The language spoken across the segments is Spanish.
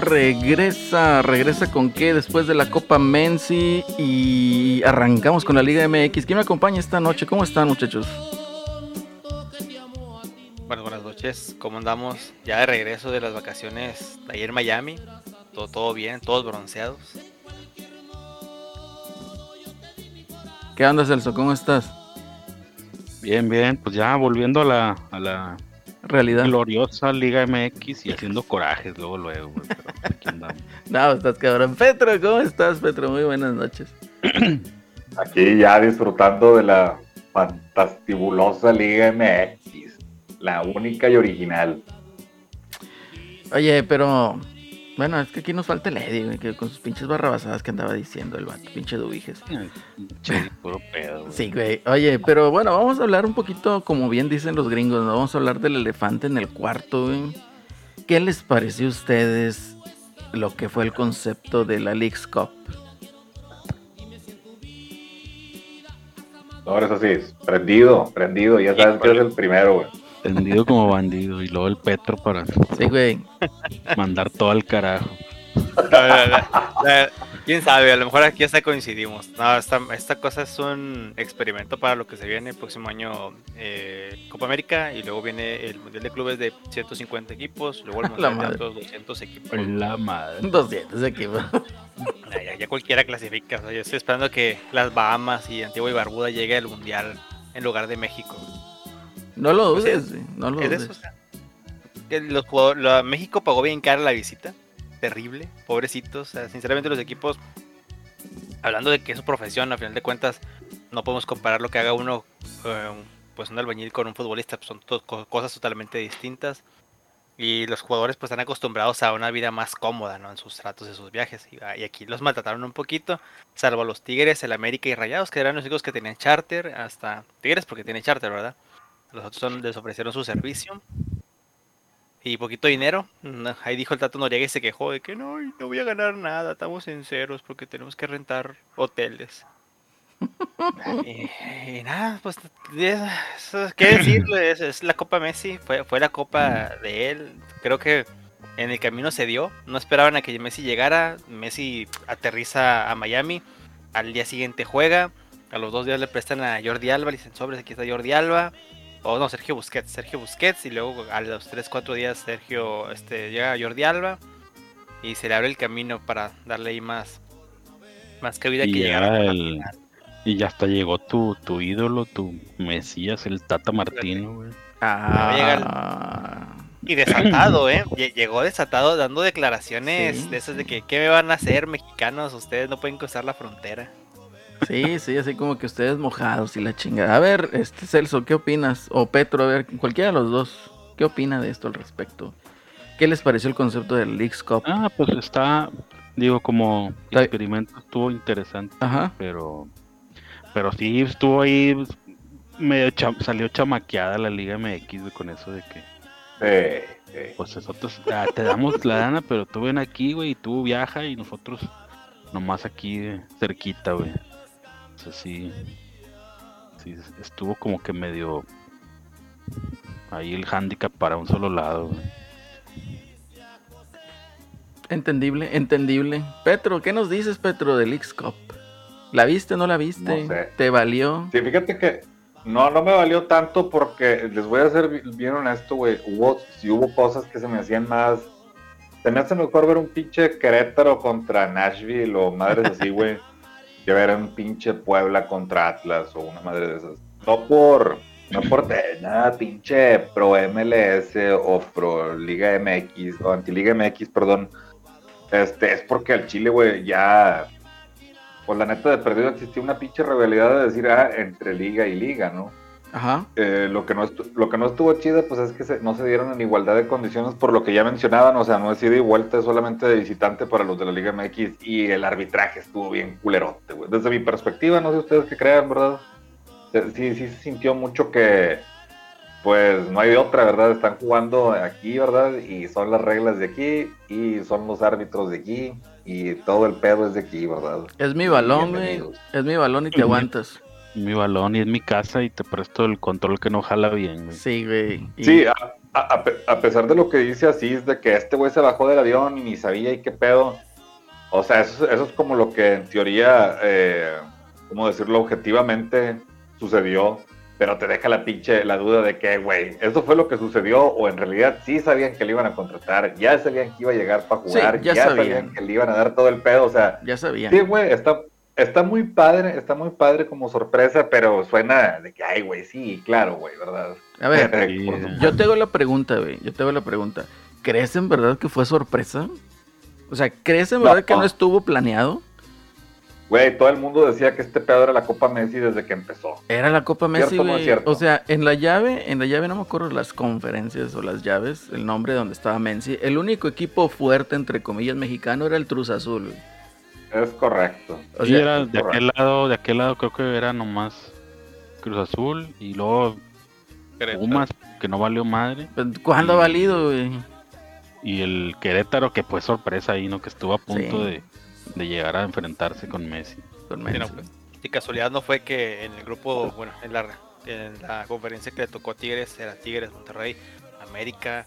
regresa, regresa con qué después de la Copa Menzi y arrancamos con la Liga MX. ¿Quién me acompaña esta noche? ¿Cómo están muchachos? Bueno, buenas noches. ¿Cómo andamos? Ya de regreso de las vacaciones de ayer en Miami. Todo, todo bien, todos bronceados. ¿Qué onda Celso? ¿Cómo estás? Bien, bien, pues ya volviendo a la, a la Realidad. gloriosa Liga MX y haciendo corajes luego, luego, pero aquí andamos. No, estás cabrón. Petro, ¿cómo estás Petro? Muy buenas noches. Aquí ya disfrutando de la fantastibulosa Liga MX, la única y original. Oye, pero... Bueno, es que aquí nos falta el Eddie, güey, que con sus pinches barrabasadas que andaba diciendo el vato, pinche dubiges. Che, puro pedo. güey. Sí, güey. Oye, pero bueno, vamos a hablar un poquito, como bien dicen los gringos, ¿no? Vamos a hablar del elefante en el cuarto, güey. ¿Qué les pareció a ustedes lo que fue el concepto de la League's Cup? Ahora eso sí, prendido, prendido, ya sabes que es el primero, güey. Tendido como bandido y luego el Petro para Sí, güey. mandar todo al carajo. Quién sabe, a lo mejor aquí hasta coincidimos. No, esta, esta cosa es un experimento para lo que se viene el próximo año eh, Copa América y luego viene el Mundial de Clubes de 150 equipos, luego el La Mundial de madre. otros 200 equipos. La madre. 200 equipos. Ya, ya- ya cualquiera clasifica. o sea, yo estoy esperando que las Bahamas y Antigua y Barbuda llegue al Mundial en lugar de México. No lo Pues dudes. No lo Es de dudes. eso, o sea, que los jugadores- la- México pagó bien cara la visita. Terrible, pobrecitos. O sea, sinceramente, los equipos, hablando de que es su profesión, a final de cuentas, no podemos comparar lo que haga uno, eh, pues un albañil con un futbolista. pues, son cosas totalmente distintas. Y los jugadores pues están acostumbrados a una vida más cómoda, ¿no? En sus tratos y sus viajes. Y, y aquí los maltrataron un poquito, salvo los Tigres, el América y Rayados, que eran los únicos que tenían charter, hasta Tigres porque tiene charter, ¿verdad? Los otros les ofrecieron su servicio. Y poquito dinero. Mm, Ahí dijo el Tato Noriega y se quejó de que no, no voy a ganar nada, estamos en ceros porque tenemos que rentar hoteles. y, y nada, pues, es- es- ¿qué decirle? Es, es la Copa Messi, fue, fue la Copa de él. Creo que en el camino se dio. No esperaban a que Messi llegara. Messi aterriza a Miami. Al día siguiente juega. A los dos días le prestan a Jordi Alba. Le dicen sobres, aquí está Jordi Alba. O no, Sergio Busquets. Sergio Busquets. Y luego a los 3-4 días Sergio este, llega Jordi Alba. Y se le abre el camino para darle ahí más, más cabida Y que ya llegara a el- final. Y ya hasta llegó tu, tu ídolo, tu Mesías, el Tata Martino, güey. Ah. Y desatado, ¿eh? Lle- Llegó desatado dando declaraciones Sí, de esas de que, ¿qué me van a hacer mexicanos? Ustedes no pueden cruzar la frontera. Sí, sí, así como que ustedes mojados y la chingada. A ver, este Celso, ¿qué opinas? O Petro, a ver, cualquiera de los dos, ¿qué opina de esto al respecto? ¿Qué les pareció el concepto del League's Cup? Ah, pues está, digo, como experimento estuvo interesante, Ajá. pero pero sí estuvo ahí medio cha- salió chamaqueada la Liga MX güey, con eso de que Sí, sí. pues nosotros ah, te damos la lana, pero tú ven aquí, güey, y tú viaja y nosotros nomás aquí eh, cerquita, güey. Sí, sí, estuvo como que medio ahí el handicap para un solo lado. Entendible, entendible. Petro, ¿qué nos dices, Petro, del Cup? ¿La viste, no la viste? No sé. ¿Te valió? Sí, fíjate que no, no me valió tanto porque les voy a ser bi- bien honesto, güey. Hubo, sí hubo cosas que se me hacían más. Se me hace mejor ver un pinche Querétaro contra Nashville o madres así, güey. Que ver un pinche Puebla contra Atlas o una madre de esas. No por. No por nada, pinche pro MLS o pro Liga MX o anti-Liga MX, perdón. Este, es porque al Chile, güey, ya pues la neta de perdido existía una pinche rivalidad de decir, ah, entre liga y liga, ¿no? Ajá. Eh, lo, que no estu- lo que no estuvo chido, pues es que se- no se dieron en igualdad de condiciones por lo que ya mencionaban, o sea, no es ida y vuelta, es solamente de visitante para los de la Liga MX y el arbitraje estuvo bien culerote, güey. Desde mi perspectiva, no sé ustedes qué crean, ¿verdad? Eh, Sí, sí se sintió mucho que, pues no hay de otra, ¿verdad? Están jugando aquí, ¿verdad? Y son las reglas de aquí y son los árbitros de aquí y todo el pedo es de aquí, ¿verdad? Es mi balón, güey. Es mi balón y te aguantas. Mi balón y es mi casa y te presto el control que no jala bien, güey. Sí, güey. Y- Sí, a, a- a pe- a pesar de lo que dice Asís, de que este güey se bajó del avión y ni sabía y qué pedo. O sea, eso, es- eso es como lo que en teoría, eh, ¿cómo decirlo? Objetivamente sucedió, pero te deja la pinche, la duda de que, güey, ¿eso fue lo que sucedió o en realidad sí sabían que le iban a contratar? Ya sabían que iba a llegar para jugar, ya ya, sabían. sabían. que le iban a dar todo el pedo, o sea, Ya sabía. sí, güey, está... Está muy padre, está muy padre como sorpresa, pero suena de que, ay, güey, sí, claro, güey, ¿verdad? A ver, Sí, Por supuesto. yo te hago la pregunta, güey. Yo te hago la pregunta. ¿Crees en verdad que fue sorpresa? O sea, ¿crees en No. verdad que no estuvo planeado? Güey, todo el mundo decía que este pedo era la Copa Messi desde que empezó. Era la Copa Messi. O sea, en la llave, en la llave no me acuerdo las conferencias o las llaves, el nombre donde estaba Messi. El único equipo fuerte, entre comillas, mexicano era el Cruz Azul, güey. Es correcto. O Sí, era de correcto. aquel lado, de aquel lado creo que era nomás Cruz Azul y luego Pumas, que no valió madre, pues, ¿cuándo ha valido, güey? y el Querétaro, que fue sorpresa ahí, ¿no? Que estuvo a punto Sí. de, de llegar a enfrentarse con Messi. Con Sí, Messi. no, pues, y casualidad no fue que en el grupo, bueno, en la, en la conferencia que le tocó a Tigres, era Tigres, Monterrey, América,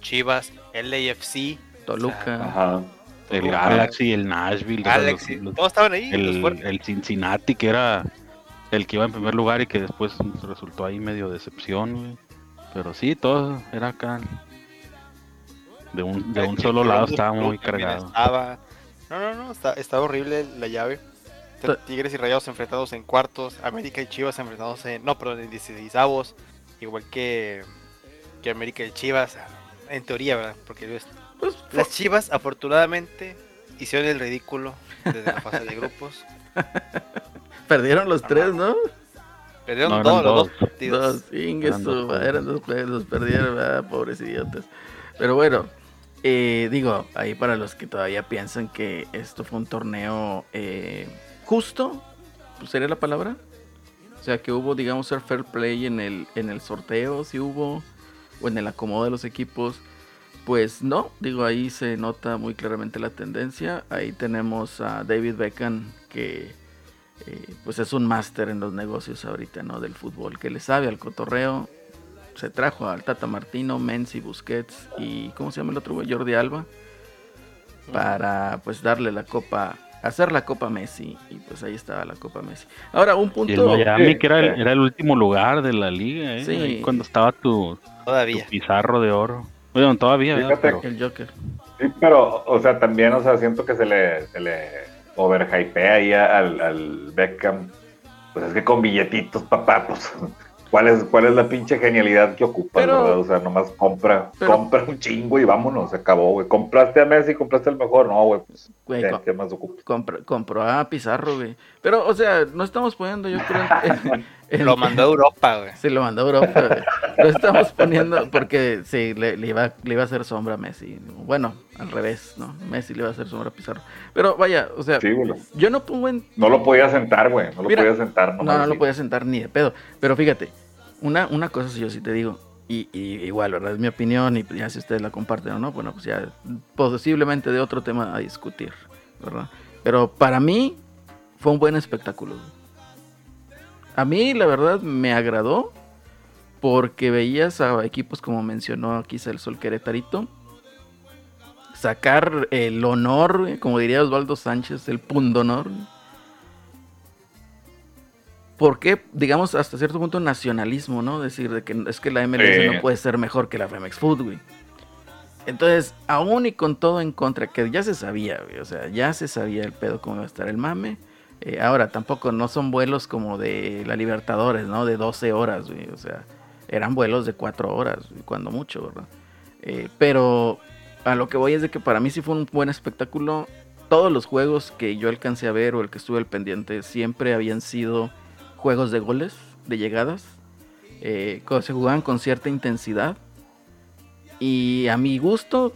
Chivas, LAFC, Toluca. Ajá. El Galaxy, el Nashville, Galaxy, los- los- todos estaban ahí. el, Cincinnati, que era el que iba en primer lugar y que después resultó ahí medio decepción, güey. Pero sí, todo era acá. De un, de un solo lado estaba muy cargado. Estaba... No, no, no, está, estaba horrible la llave. Tigres y Rayados enfrentados en cuartos, América y Chivas enfrentados en, no, perdón, en 16 avos, igual que, que América y Chivas, en teoría, ¿verdad? Porque las Chivas afortunadamente hicieron el ridículo desde la fase de grupos. perdieron los tres, ¿no? Perdieron No, todos los dos. dos partidos. Dos, Eran dos eran dos los perdieron, ¿verdad? pobres idiotas. Pero bueno, eh, digo, ahí para los que todavía piensan que esto fue un torneo eh, justo, pues sería la palabra. O sea, que hubo, digamos, el fair play en el, en el sorteo, si hubo, o en el acomodo de los equipos. Pues no, digo, ahí se nota muy claramente la tendencia. Ahí tenemos a David Beckham, que eh, pues es un máster en los negocios ahorita, ¿no? Del fútbol, que le sabe al cotorreo. Se trajo al Tata Martino, Menzi, Busquets y ¿cómo se llama el otro güey? Jordi Alba. Para pues darle la copa, hacer la copa Messi. Y pues ahí estaba la copa Messi. Ahora, un Y el punto... Miami, Sí, que era el, sí. era el último lugar de la liga, ¿eh? Sí. Ahí cuando estaba tu, pizarro de oro. Bueno, todavía, ¿verdad? Fíjate Pero- El Joker. Sí, pero, o sea, también, o sea, siento que se le, se le overhypea ahí al, al Beckham. Pues es que con billetitos, papá, pues, ¿cuál es, cuál es la pinche genialidad que ocupa, Pero- verdad? O sea, nomás compra, pero- compra un chingo y vámonos, se acabó, güey. Compraste a Messi, compraste el mejor, no, güey, pues, Güey, ¿qué, más ocupa? compra- compró a Pizarro, güey. Pero, o sea, no estamos poniendo, yo creo... en- en- Lo mandó a Europa, güey. Se lo mandó a Europa. güey. Lo estamos poniendo porque sí, le, le iba, le iba a hacer sombra a Messi. Bueno, al revés, ¿no? Messi le iba a hacer sombra a Pizarro. Pero vaya, o sea, Sí, güey. yo no pongo en... No lo podía sentar, güey, no lo Mira, podía sentar. No, nomás no lo podía sentar ni de pedo. Pero fíjate, una, una cosa sí yo sí te digo, y, y igual, ¿verdad? Es mi opinión y ya si ustedes la comparten o no, bueno, pues ya posiblemente de otro tema a discutir, ¿verdad? Pero para mí fue un buen espectáculo. A mí, la verdad, me agradó porque veías a equipos como mencionó aquí el Sol Querétarito sacar el honor, como diría Osvaldo Sánchez, el pundonor. ¿Por qué, digamos, hasta cierto punto nacionalismo, ¿no? Decir de que es que la MLS no puede ser mejor que la Femex Food, güey. Entonces, aún y con todo en contra, que ya se sabía, güey, o sea, ya se sabía el pedo cómo iba a estar el mame. Eh, ahora, tampoco no son vuelos como de la Libertadores, ¿no? De 12 horas, o sea, eran vuelos de 4 horas, cuando mucho, ¿verdad? Eh, pero a lo que voy es de que para mí sí fue un buen espectáculo. Todos los juegos que yo alcancé a ver o el que estuve al pendiente siempre habían sido juegos de goles, de llegadas. eh, se jugaban con cierta intensidad. Y a mi gusto,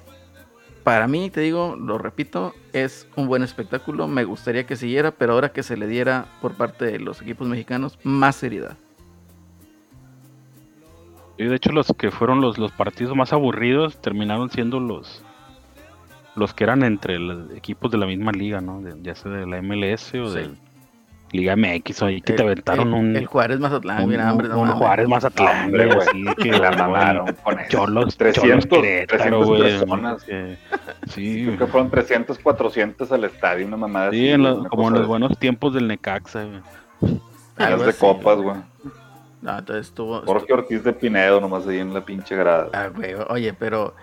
para mí, te digo, lo repito, es un buen espectáculo. Me gustaría que siguiera, pero ahora que se le diera por parte de los equipos mexicanos más seriedad. Y de hecho los que fueron los, los partidos más aburridos terminaron siendo los los que eran entre los equipos de la misma liga, ¿no? De- ya sea de la MLS o Sí. de Liga MX, o ahí que te El- aventaron el, un, el Juárez Mazatlán, un, mira, hombre, no un. Juárez Mazatlán, güey, así que la mamaron. Cholos, 300, Cholos Querétaro, 300 güey, personas. que- Sí, Creo que fueron 300, 400 al estadio, una mamada sí, así, en los- una como en los de- buenos tiempos del Necaxa, güey. Las Algo de así, copas, güey. No, entonces estuvo, Jorge Ortiz de Pinedo, nomás ahí en la pinche grada. Ah, güey, oye, pero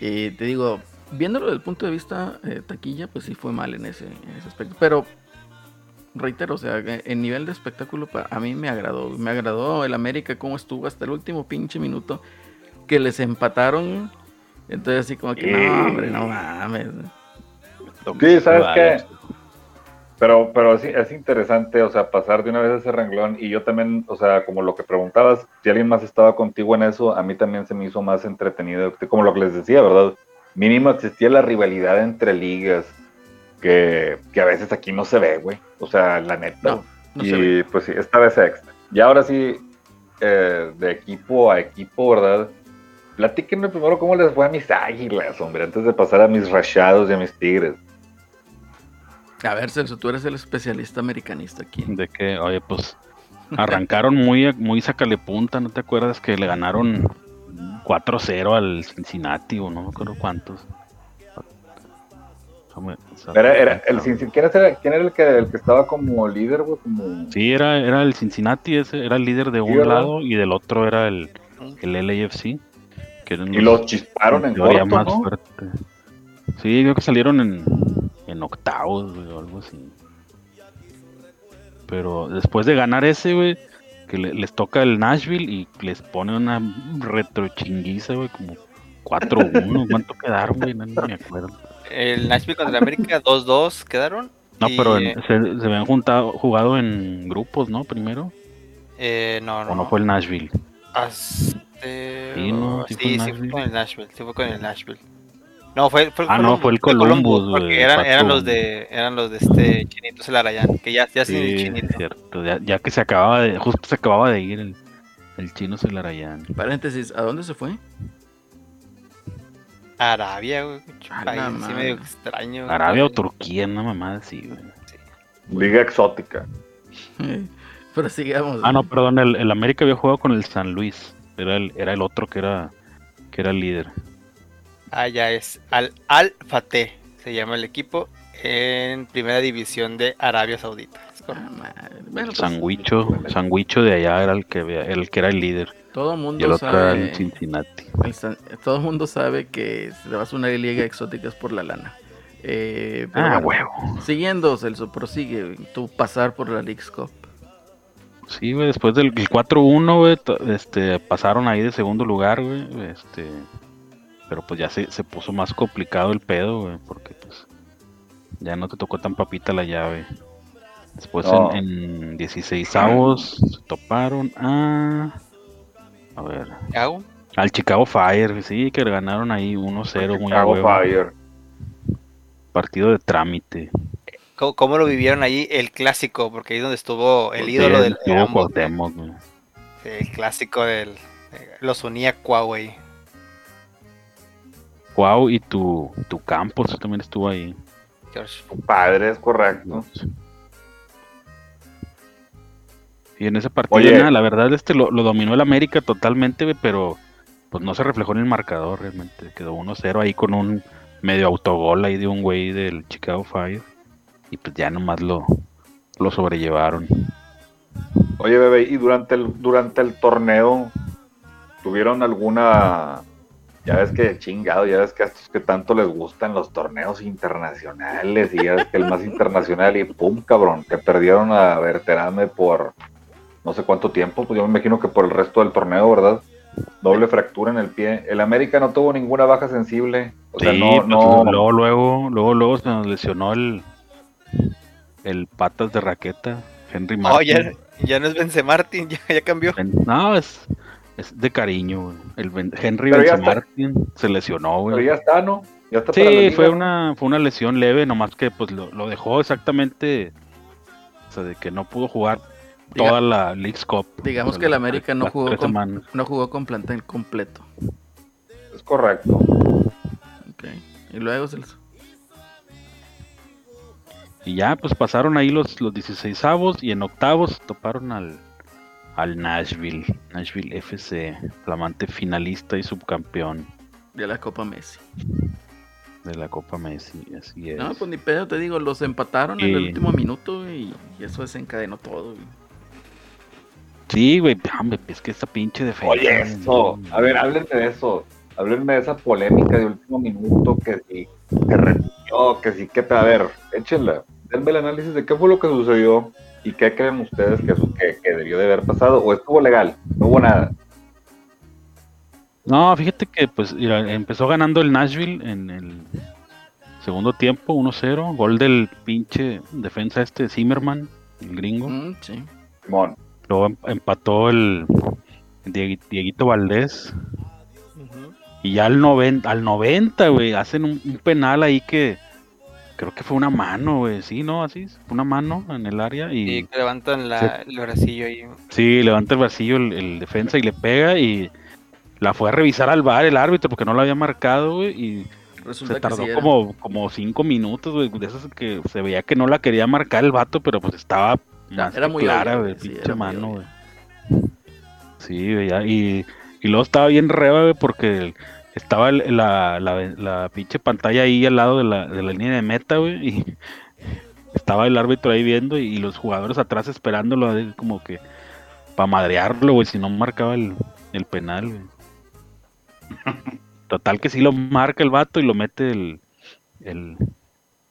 eh, te digo, viéndolo desde el punto de vista eh, taquilla, pues sí fue mal en ese, en ese aspecto. Pero reitero, o sea, en nivel de espectáculo, pa- a mí me agradó. Me agradó el América cómo estuvo hasta el último pinche minuto que les empataron. Entonces, así como que, no, hombre, no mames. Sí, ¿sabes qué? Pero, pero sí, es interesante, o sea, pasar de una vez ese renglón y yo también, o sea, como lo que preguntabas, si alguien más estaba contigo en eso, a mí también se me hizo más entretenido, como lo que les decía, ¿verdad? Mínimo existía la rivalidad entre ligas, que, que a veces aquí no se ve, güey, o sea, la neta. No, no y se ve. pues sí, esta vez extra. Y ahora sí, eh, de equipo a equipo, ¿verdad? Platíquenme primero cómo les fue a mis águilas, hombre, antes de pasar a mis rayados y a mis tigres. A ver, Celso, tú eres el especialista americanista aquí. De que, oye, pues arrancaron muy, muy sacale punta, ¿no te acuerdas que le ganaron 4-0 al Cincinnati o no me acuerdo cuántos? Déjame- Era, era el Cincinnati- ¿quién, era, quién era el que, el que estaba como líder, güey? Como... Sí, era, era el Cincinnati, ese era el líder de un ¿verdad? lado y del otro era el, el LAFC. Que Y los chisparon en corto, más ¿no? fuerte. Sí, creo que salieron en, en octavos, güey, o algo así. Pero después de ganar ese, güey, que le- les toca el Nashville y les pone una retrochinguiza, güey, como 4-1. ¿Cuánto quedaron, güey? No, no me acuerdo. El Nashville contra el América 2-2 quedaron. No, Y, pero en- eh, se, se habían juntado, jugado en grupos, ¿no? Primero. eh, no, no. ¿O no fue el Nashville? Sí, no, sí sí, fue sí, fue con el Nashville. Sí, fue con el Nashville. No, fue, fue el Ah, no, fue el Columbus, güey, Porque eran, eran empató. los de eran los de este Chinito Celarayán, que ya, ya sin el Sí, Chinito. es cierto. Ya, ya que se acababa de, justo se acababa de ir el, el chino Celarayán. Paréntesis, ¿a dónde se fue? Arabia, güey. A país así medio extraño. güey. Arabia o Turquía, una mamada así, güey. Liga exótica. Pero sigamos. Ah, no, perdón, el, el América había jugado con el San Luis. Era el, era el otro que era, que era el líder. Ah, ya es Al Al Fateh, se llama el equipo en primera división de Arabia Saudita. Es Ah, madre. Bueno, El pues, Sanguicho, Sanguicho de allá era el que, había- el que era el líder. Todo el Y el mundo otro sabe. Cincinnati. el todo el mundo sabe que si le vas a una liga exótica es por la lana. Eh, pero Ah, bueno, huevo. Siguiendo, Celso, prosigue tu pasar por la League's Cup. Sí, güey, después del el 4-1, güey, to- este, pasaron ahí de segundo lugar, güey, este, pero pues ya se, se puso más complicado el pedo, güey, porque pues ya no te tocó tan papita la llave. Después No. en, en 16 avos se toparon a, a ver, ¿Qué hago? al Chicago Fire, sí, que le ganaron ahí 1-0, muy Chicago huevo. Fire. partido de trámite. ¿Cómo, cómo lo vivieron ahí el clásico? Porque ahí es donde estuvo el ídolo Sí, del de estuvo ambos. Sí, El clásico del. Los unía Huawei. Cuau y tu, tu Campos también estuvo ahí. George. Tu padre, es correcto. Y en ese partido, Oye. nada, la verdad, este lo, lo dominó el América totalmente, pero pues no se reflejó en el marcador realmente. Quedó 1-0 ahí con un medio autogol ahí de un güey del Chicago Fire. Y pues ya nomás lo, lo sobrellevaron. Oye, bebé, ¿y durante el, durante el torneo tuvieron alguna... Ya ves que chingado, ya ves que a estos que tanto les gustan los torneos internacionales y ya ves que el más internacional y pum, cabrón, que perdieron a Berterame por no sé cuánto tiempo, pues yo me imagino que por el resto del torneo, ¿verdad? Doble fractura en el pie. El América no tuvo ninguna baja sensible. O sea, sí, no, pues, no, luego, luego, luego, luego se nos lesionó el, el patas de raqueta, Henry Oh, Martin. ya, ya no es Bence Martin, ya, ya cambió. Ben- No, es Es de cariño, güey. El Ben- Henry Pero está. Martin se lesionó, Pero güey. ya está, ¿no? Ya está Sí, fue una, fue una lesión leve, nomás que pues lo, lo dejó exactamente. O sea, de que no pudo jugar Diga- toda la League's Cup. Digamos que el la- América no jugó con, no jugó con plantel completo. Es correcto. Ok. Y luego Celso. Y ya, pues pasaron ahí los, los 16 avos y en octavos toparon al, al Nashville. Nashville FC, flamante finalista y subcampeón de la Copa Messi. de la Copa Messi. Así es. No, pues ni pedo, te digo, los empataron en el último minuto y eso desencadenó todo. güey. Sí, güey, hombre, es que esta pinche defensa. Oye, eso. A ver, háblenme de eso. Háblenme de esa polémica de último minuto que si se repitió, que sí, que A ver, échenla. Denme el análisis de qué fue lo que sucedió y qué creen ustedes que, que, que debió de haber pasado. O estuvo legal, no hubo nada. No, fíjate que pues mira, empezó ganando el Nashville en el segundo tiempo, 1-0. Gol del pinche defensa este Zimmerman, el gringo. Mm, sí. Simón. Luego em- empató el Diegui- Dieguito Valdés. Y ya al 90, al 90, güey, hacen un, un penal ahí que creo que fue una mano, güey. Sí, ¿no? Así, fue una mano en el área Y que levantan la, el bracillo ahí. sí, levanta el vacío el, el defensa y le pega y la fue a revisar al bar el árbitro porque no lo había marcado, güey, y Resulta se tardó sí como, como cinco minutos, güey, de esas que se veía que no la quería marcar el vato, pero pues estaba más era muy clara, güey, sí, pinche mano, güey. Sí, güey, y, y luego estaba bien reba, güey, porque estaba la, la, la pinche pantalla ahí al lado de la, de la línea de meta, güey, y estaba el árbitro ahí viendo y, los jugadores atrás esperándolo, como que para madrearlo, güey, si no marcaba el, el penal, güey. Total que sí lo marca el vato y lo mete el, el,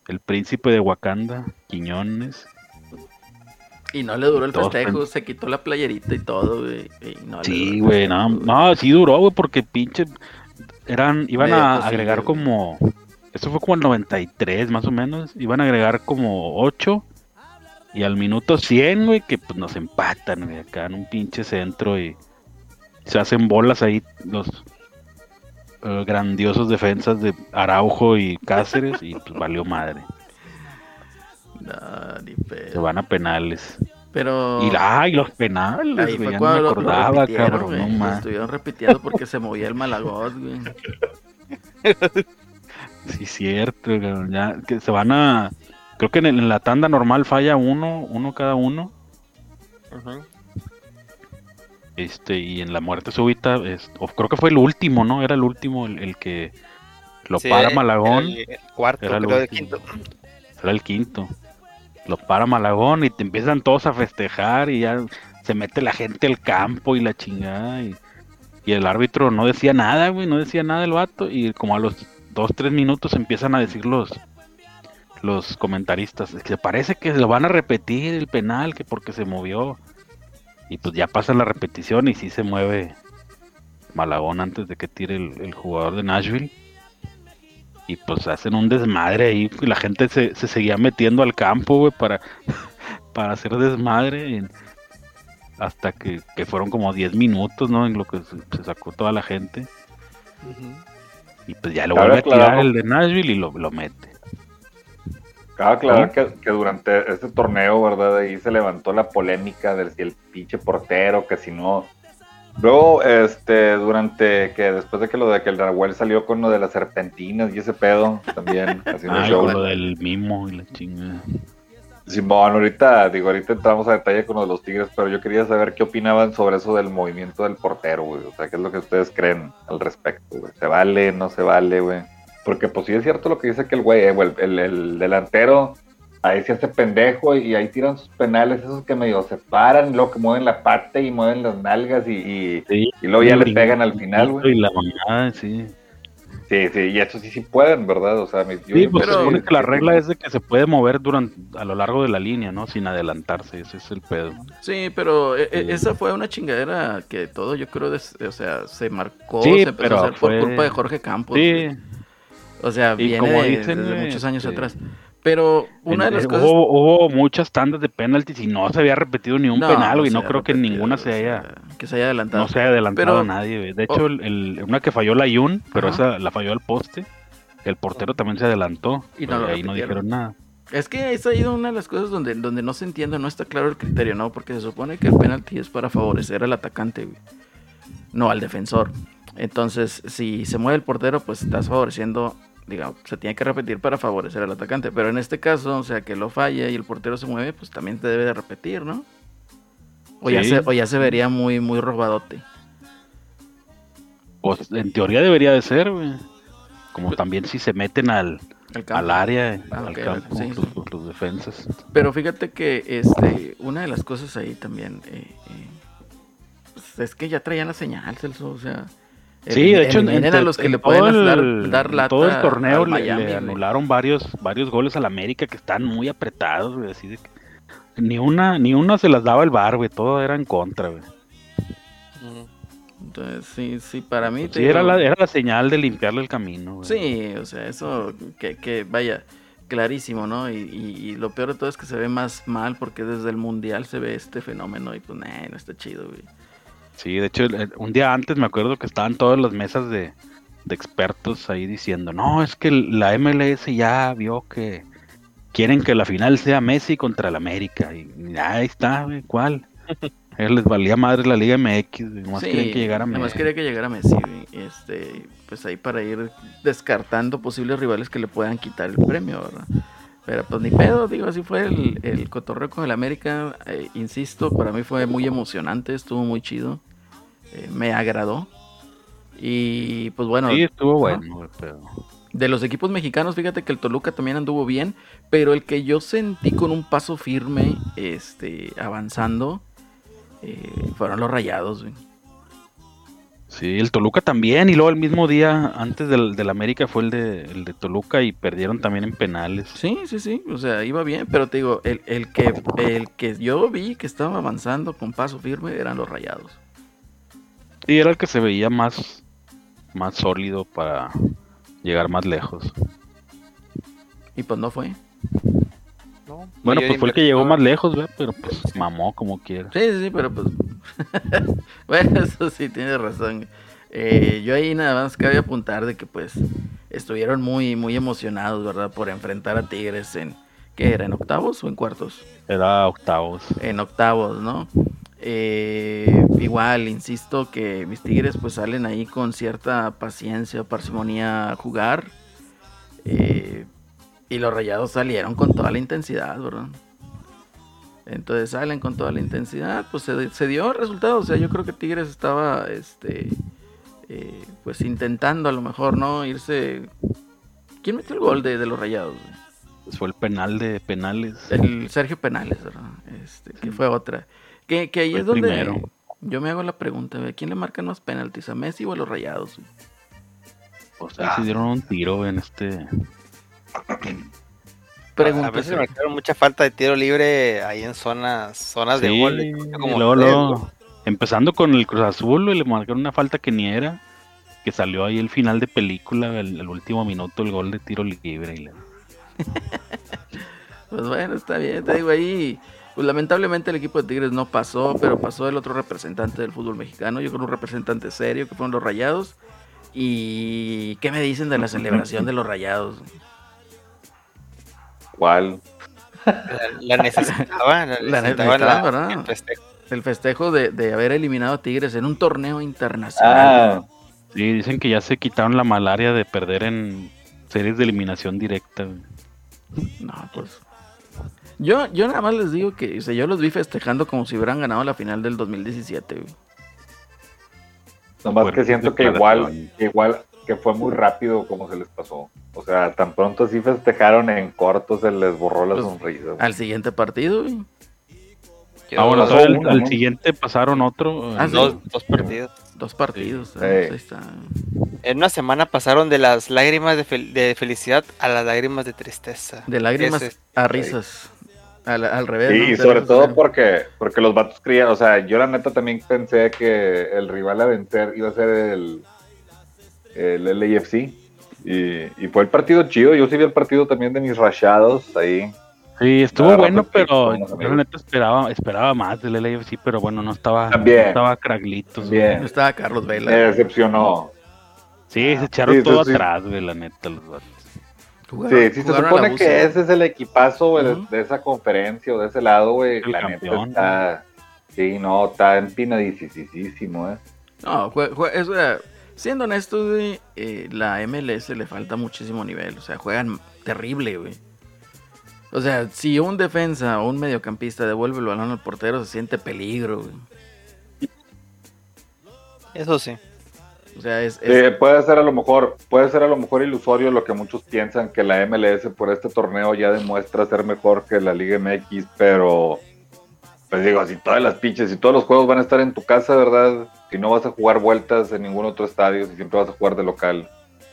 el príncipe de Wakanda, Quiñones. Y no le duró el Todos festejo, se quitó la playerita y todo, güey. y no Sí, güey, no, sí duró, güey, porque pinche eran, iban Medio a agregar güey. como, eso fue como el 93 más o menos, iban a agregar como 8 y al minuto 100, güey, que pues nos empatan, güey, acá en un pinche centro y se hacen bolas ahí los eh, grandiosos defensas de Araujo y Cáceres y pues valió madre, No, ni se van a penales. Pero Y, ay, los penales, ahí güey, ya no me acordaba, cabrón, güey. no más. estuvieron repitiendo porque se movía el Malagot, güey. Sí, cierto, cabrón, ya que se van a. Creo que en, la tanda normal falla uno, uno cada uno. Este, y en la muerte súbita, es, o creo que fue el último, ¿no? Era el último el, el que lo Sí, para era Malagón. El, el cuarto, Era el creo, el último. quinto. Era el quinto. Lo para Malagón y te empiezan todos a festejar y ya se mete la gente al campo y la chingada. Y, el árbitro no decía nada, güey, no decía nada el vato. Y como a los dos, tres minutos empiezan a decir los, los comentaristas, que parece que lo van a repetir el penal, que porque se movió. Y pues ya pasa la repetición y sí se mueve Malagón antes de que tire el jugador de Nashville. Y pues hacen un desmadre ahí. y La gente se, se seguía metiendo al campo, güey, para, para hacer desmadre. hasta que, que fueron como 10 minutos, ¿no? En lo que se, se sacó toda la gente. Y pues ya lo vuelve a tirar el de Nashville y lo, lo mete. Cabe aclarar que, que durante este torneo, ¿verdad? Ahí se levantó la polémica de si el pinche portero, que si no. Luego, este, durante que después de que lo de que el Raúl salió con lo de las serpentinas y ese pedo, también haciendo Ay, show. con lo del mimo y la chingada. Simón, ahorita, digo, ahorita entramos a detalle con lo de los Tigres, pero yo quería saber qué opinaban sobre eso del movimiento del portero, güey. O sea, qué es lo que ustedes creen al respecto, güey. ¿Se vale, no se vale, güey? Porque pues sí es cierto lo que dice que el güey, eh, güey, el, el delantero, ahí se hace pendejo y ahí tiran sus penales, esos que medio se paran, luego que mueven la pata y mueven las nalgas y, y, Sí, y luego ya le y- pegan al final, güey. Y la mamada, sí. Sí, sí, y eso sí, sí pueden, ¿verdad? O sea, mi- yo- Sí, pues pero- se supone que la regla es de que se puede mover durante a lo largo de la línea, ¿no? Sin adelantarse, ese es el pedo. Sí, pero e- e- Sí. esa fue una chingadera que todo yo creo, des- o sea, se marcó, Sí, se empezó pero a hacer por culpa de Jorge Campos. Sí. O sea, Y viene como de- dicen, desde güey, muchos años atrás. Pero una de las eh, cosas... hubo, hubo muchas tandas de penaltis y no se había repetido ni un penal, güey. No creo que ninguna se haya, que se haya adelantado. no se haya adelantado Pero- a nadie, güey. De oh. hecho, el, el- una que falló la Yun, pero Ajá. esa la falló al poste. El portero también se adelantó. Y no ahí no dijeron nada. Es que esa ha ido una de las cosas donde, donde no se entiende, no está claro el criterio, ¿no? Porque se supone que el penalti es para favorecer al atacante, güey, no al defensor. Entonces, si se mueve el portero, pues estás favoreciendo, digamos, se tiene que repetir para favorecer al atacante. Pero en este caso, o sea, que lo falla y el portero se mueve, pues también te debe de repetir, ¿no? O, ya, se, o ya se vería muy, muy robadote. Pues en teoría debería de ser, güey. Como también si se meten al, al área, Ah, al campo, sí, los, sí. los defensas. Pero fíjate que este, una de las cosas ahí también eh, eh, pues, es que ya traían la señal, Celso, o sea. Sí, de hecho, en, en a los que le todo pueden el, dar, dar en lata todo el torneo le- Miami, le, güey. anularon varios, varios goles al América que están muy apretados, güey, así de que ni una, ni una se las daba el bar, güey, todo era en contra, güey. Entonces, sí, sí, para mí. Sí, era la, era la señal de limpiarle el camino, güey. Sí, o sea, eso que, que vaya clarísimo, ¿no? Y, y- y lo peor de todo es que se ve más mal porque desde el mundial se ve este fenómeno y pues, nah, no está chido, güey. Sí, de hecho, un día antes me acuerdo que estaban todas las mesas de, de expertos ahí diciendo, no, es que la MLS ya vio que quieren que la final sea Messi contra el América. Y ahí está, ¿cuál? Les valía madre la Liga MX, nomás Sí, querían que llegara Nomás Messi. quería que llegara Messi. Este, pues ahí para ir descartando posibles rivales que le puedan quitar el premio, ¿verdad? Pero pues ni pedo, digo, así fue el, el cotorreo con el América. eh, insisto, para mí fue muy emocionante, estuvo muy chido. eh, me agradó. Y pues bueno, Sí, estuvo bueno, pero... de los equipos mexicanos, fíjate que el Toluca también anduvo bien, pero el que yo sentí con un paso firme, este, avanzando, eh, fueron los rayados, güey. Sí, el Toluca también, y luego el mismo día antes del, del América fue el de, el de Toluca y perdieron también en penales. Sí, sí, sí, o sea, iba bien, pero te digo, el, el que, el que yo vi que estaba avanzando con paso firme eran los rayados. Sí, era el que se veía más, más sólido para llegar más lejos. Y pues no fue. No, Bueno, pues fue el que llegó más lejos, ¿verdad? Pero pues mamó como quiera. Sí, sí, pero pues. bueno, eso sí, tienes razón. Eh, yo ahí nada más cabe apuntar de que pues estuvieron muy, muy emocionados, ¿verdad? Por enfrentar a Tigres en. ¿Qué era? ¿En octavos o en cuartos? Era octavos. en octavos, ¿no? Eh, igual, insisto que mis Tigres pues salen ahí con cierta paciencia, parsimonía a jugar. Eh, y los rayados salieron con toda la intensidad, ¿verdad? Entonces salen con toda la intensidad, pues se, se dio el resultado. O sea, yo creo que Tigres estaba, este, eh, pues intentando a lo mejor, ¿no? Irse... ¿Quién metió el gol de, de los rayados? fue el penal de penales. El Sergio Penales, ¿verdad? Este, que fue otra. Que, que ahí Fue es donde primero. yo me hago la pregunta, ¿a quién le marcan más penaltis? ¿A Messi o a los rayados? O sea, se dieron un tiro en este. Pregunta. A veces me marcaron mucha falta de tiro libre ahí en zonas, zonas de gol. y como luego, luego, empezando con el Cruz Azul, güey, le marcaron una falta que ni era. Que salió ahí el final de película, el, el último minuto, el gol de tiro libre. y le- Pues bueno, está bien, te digo ahí. Pues lamentablemente el equipo de Tigres no pasó, pero pasó el otro representante del fútbol mexicano. Yo con un representante serio que fueron los rayados. ¿Y qué me dicen de la celebración de los rayados? ¿Cuál? La, la necesitaba, la, La necesitaba la- el festejo. El festejo de, de haber eliminado a Tigres en un torneo internacional. Ah, Sí, dicen que ya se quitaron la malaria de perder en series de eliminación directa. No, pues. Yo, yo nada más les digo que o sea, yo los vi festejando como si hubieran ganado la final del 2017. güey. nomás Fuertes que siento que igual, que igual, que fue muy rápido como se les pasó. O sea, tan pronto así festejaron en corto, se les borró la Pues, sonrisa. Al siguiente partido, güey. Ah, todavía al, uno, al ¿no? siguiente pasaron otro. eh, Ah, sí. dos, dos partidos. Dos partidos. Sí. ah, pues ahí está. En una semana pasaron de las lágrimas de, fel- de felicidad a las lágrimas de tristeza. De lágrimas Ese- a risas. Al, al revés. Sí, ¿no? sobre todo a- porque, porque los vatos creían, o sea, yo la neta también pensé que el rival a vencer iba a ser el, el LAFC. Y, y fue el partido chido. Yo sí vi el partido también de mis rachados ahí. Sí, estuvo bueno, pero yo la neta esperaba, esperaba más del LAFC, pero bueno, no estaba, También. no estaba craglitos. güey. Bien. Estaba Carlos Me Vela. decepcionó. Sí, se echaron Sí, todo sí. atrás, güey, la neta, los vatos. Sí, sí, se supone que ese es el equipazo, güey, de- esa conferencia o de ese lado, güey. El La campeón. neta está. Sí, no, está empinadísimo, eh. No, jue- jue- es, eh, siendo honestos, güey, eh, la MLS le falta muchísimo nivel. O sea, juegan terrible, güey. O sea, si un defensa o un mediocampista devuelve el balón al portero, se siente peligro, güey. Eso sí. O sea, es, es- Sí, puede ser a lo mejor, puede ser a lo mejor ilusorio lo que muchos piensan que la MLS por este torneo ya demuestra ser mejor que la Liga MX, pero pues digo, si todas las pinches, si todos los juegos van a estar en tu casa, ¿verdad? Si no vas a jugar vueltas en ningún otro estadio, si siempre vas a jugar de local,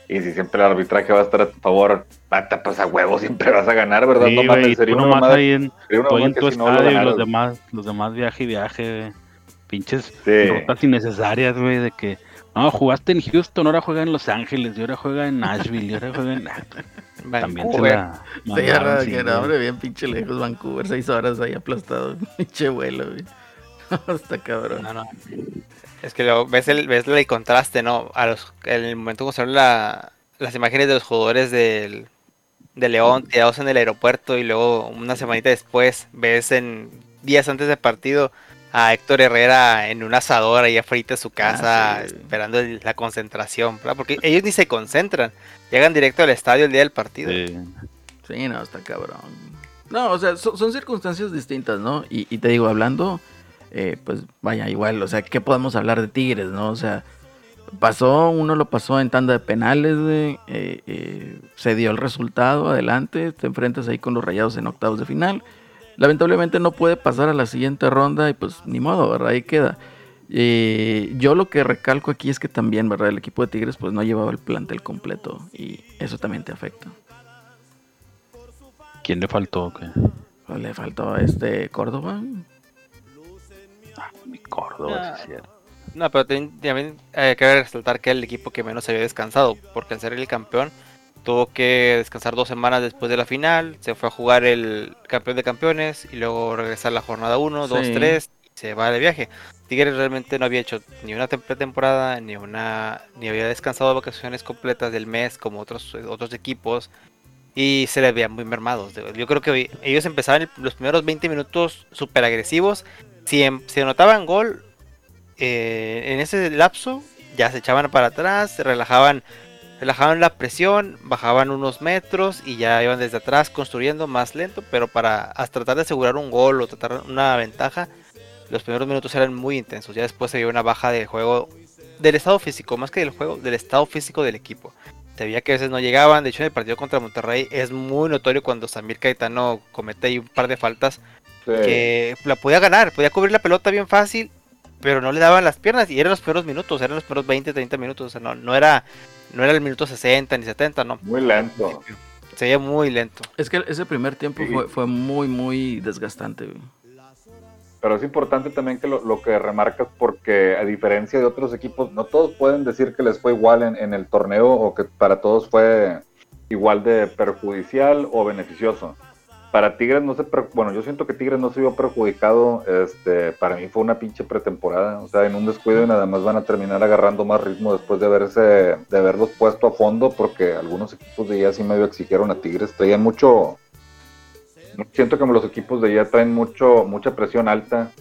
y si siempre el arbitraje va a estar a tu favor, pata, pues a huevo siempre vas a ganar, ¿verdad? Sí, no mames, sería una mamada- ahí en, mamada en tu si no lo estadio y los demás, los demás viaje y viaje, güey. Pinches Sí. notas innecesarias, güey, de que no, jugaste en Houston, ahora juega en Los Ángeles, y ahora juega en Nashville, y ahora juega en... Ah, También se Vancouver. la Sí, mamaron, ahora sí, que güey. no, hombre, bien pinche lejos, Vancouver, seis horas ahí aplastado, pinche vuelo, güey. Está cabrón. No, no. Es que lo, ves, el, ves el contraste, ¿no? A los, en el momento que se ven la, las imágenes de los jugadores del, de León tirados en el aeropuerto y luego una semanita después ves en días antes del partido a Héctor Herrera en un asador ahí afuera de su casa Ah, sí. esperando el- la concentración, ¿verdad? Porque ellos ni se concentran, llegan directo al estadio el día del partido. Sí. Sí, no, está cabrón. No, o sea, son, son circunstancias distintas, ¿no? Y, y te digo, hablando, eh, pues vaya, igual, o sea, ¿qué podemos hablar de Tigres, no? O sea, pasó, uno lo pasó en tanda de penales, eh, eh, se dio el resultado, adelante, te enfrentas ahí con los rayados en octavos de final. Lamentablemente no puede pasar a la siguiente ronda y pues ni modo, ¿verdad? Ahí queda. Eh, yo lo que recalco aquí es que también, ¿verdad? El equipo de Tigres pues no llevaba el plantel completo y eso también te afecta. ¿Quién le faltó? qué? Pues le faltó a este Córdoba. Mi Córdoba, Ah. sí es cierto. No, pero también, también hay que resaltar que el equipo que menos había descansado, porque al ser el campeón tuvo que descansar dos semanas después de la final, se fue a jugar el campeón de campeones y luego regresar la jornada 1, 2, Sí. 3 y se va de viaje. Tigres realmente no había hecho ni una tem- pretemporada, ni una ni había descansado vacaciones completas del mes como otros otros equipos y se le veían muy mermados. Yo creo que ellos empezaban los primeros 20 minutos súper agresivos. Si, em- si anotaban gol, eh, en ese lapso ya se echaban para atrás, se relajaban, relajaban la presión, bajaban unos metros y ya iban desde atrás construyendo más lento, pero para hasta tratar de asegurar un gol o tratar una ventaja, los primeros minutos eran muy intensos. Ya después se vio una baja del juego, del estado físico, más que del juego, del estado físico del equipo. Se veía que a veces no llegaban, de hecho en el partido contra Monterrey es muy notorio cuando Samir Caetano comete ahí un par de faltas Sí. que la podía ganar, podía cubrir la pelota bien fácil, pero no le daban las piernas y eran los primeros minutos, eran los primeros 20, 30 minutos, o sea, no, no era no era el minuto 60 ni 70, no. Muy lento. Se veía muy lento. Es que ese primer tiempo Sí. fue, fue muy, muy desgastante. güey. Pero es importante también que lo, lo que remarcas, porque a diferencia de otros equipos, no todos pueden decir que les fue igual en, en el torneo o que para todos fue igual de perjudicial o beneficioso. Para Tigres no se, bueno, yo siento que Tigres no se vio perjudicado, este, para mí fue una pinche pretemporada, o sea, en un descuido y nada más van a terminar agarrando más ritmo después de haberse, de haberlos puesto a fondo, porque algunos equipos de ya sí medio exigieron a Tigres, traían mucho, siento que los equipos de allá traen mucho, mucha presión alta.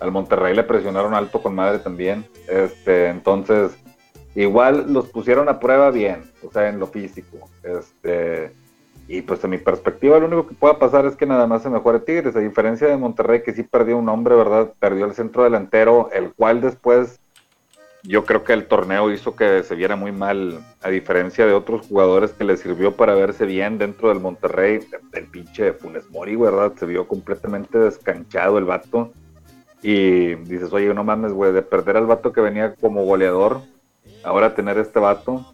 Al Monterrey le presionaron alto con madre también. Este, entonces, igual los pusieron a prueba bien, o sea, en lo físico. Este, y pues en mi perspectiva, lo único que pueda pasar es que nada más se mejore Tigres, a diferencia de Monterrey, que sí perdió un hombre, ¿verdad? Perdió el centro delantero, el cual después yo creo que el torneo hizo que se viera muy mal, a diferencia de otros jugadores que le sirvió para verse bien dentro del Monterrey. El pinche Funes Mori, ¿verdad? Se vio completamente descanchado el vato. Y dices, oye, no mames, güey, de perder al vato que venía como goleador, ahora tener este vato.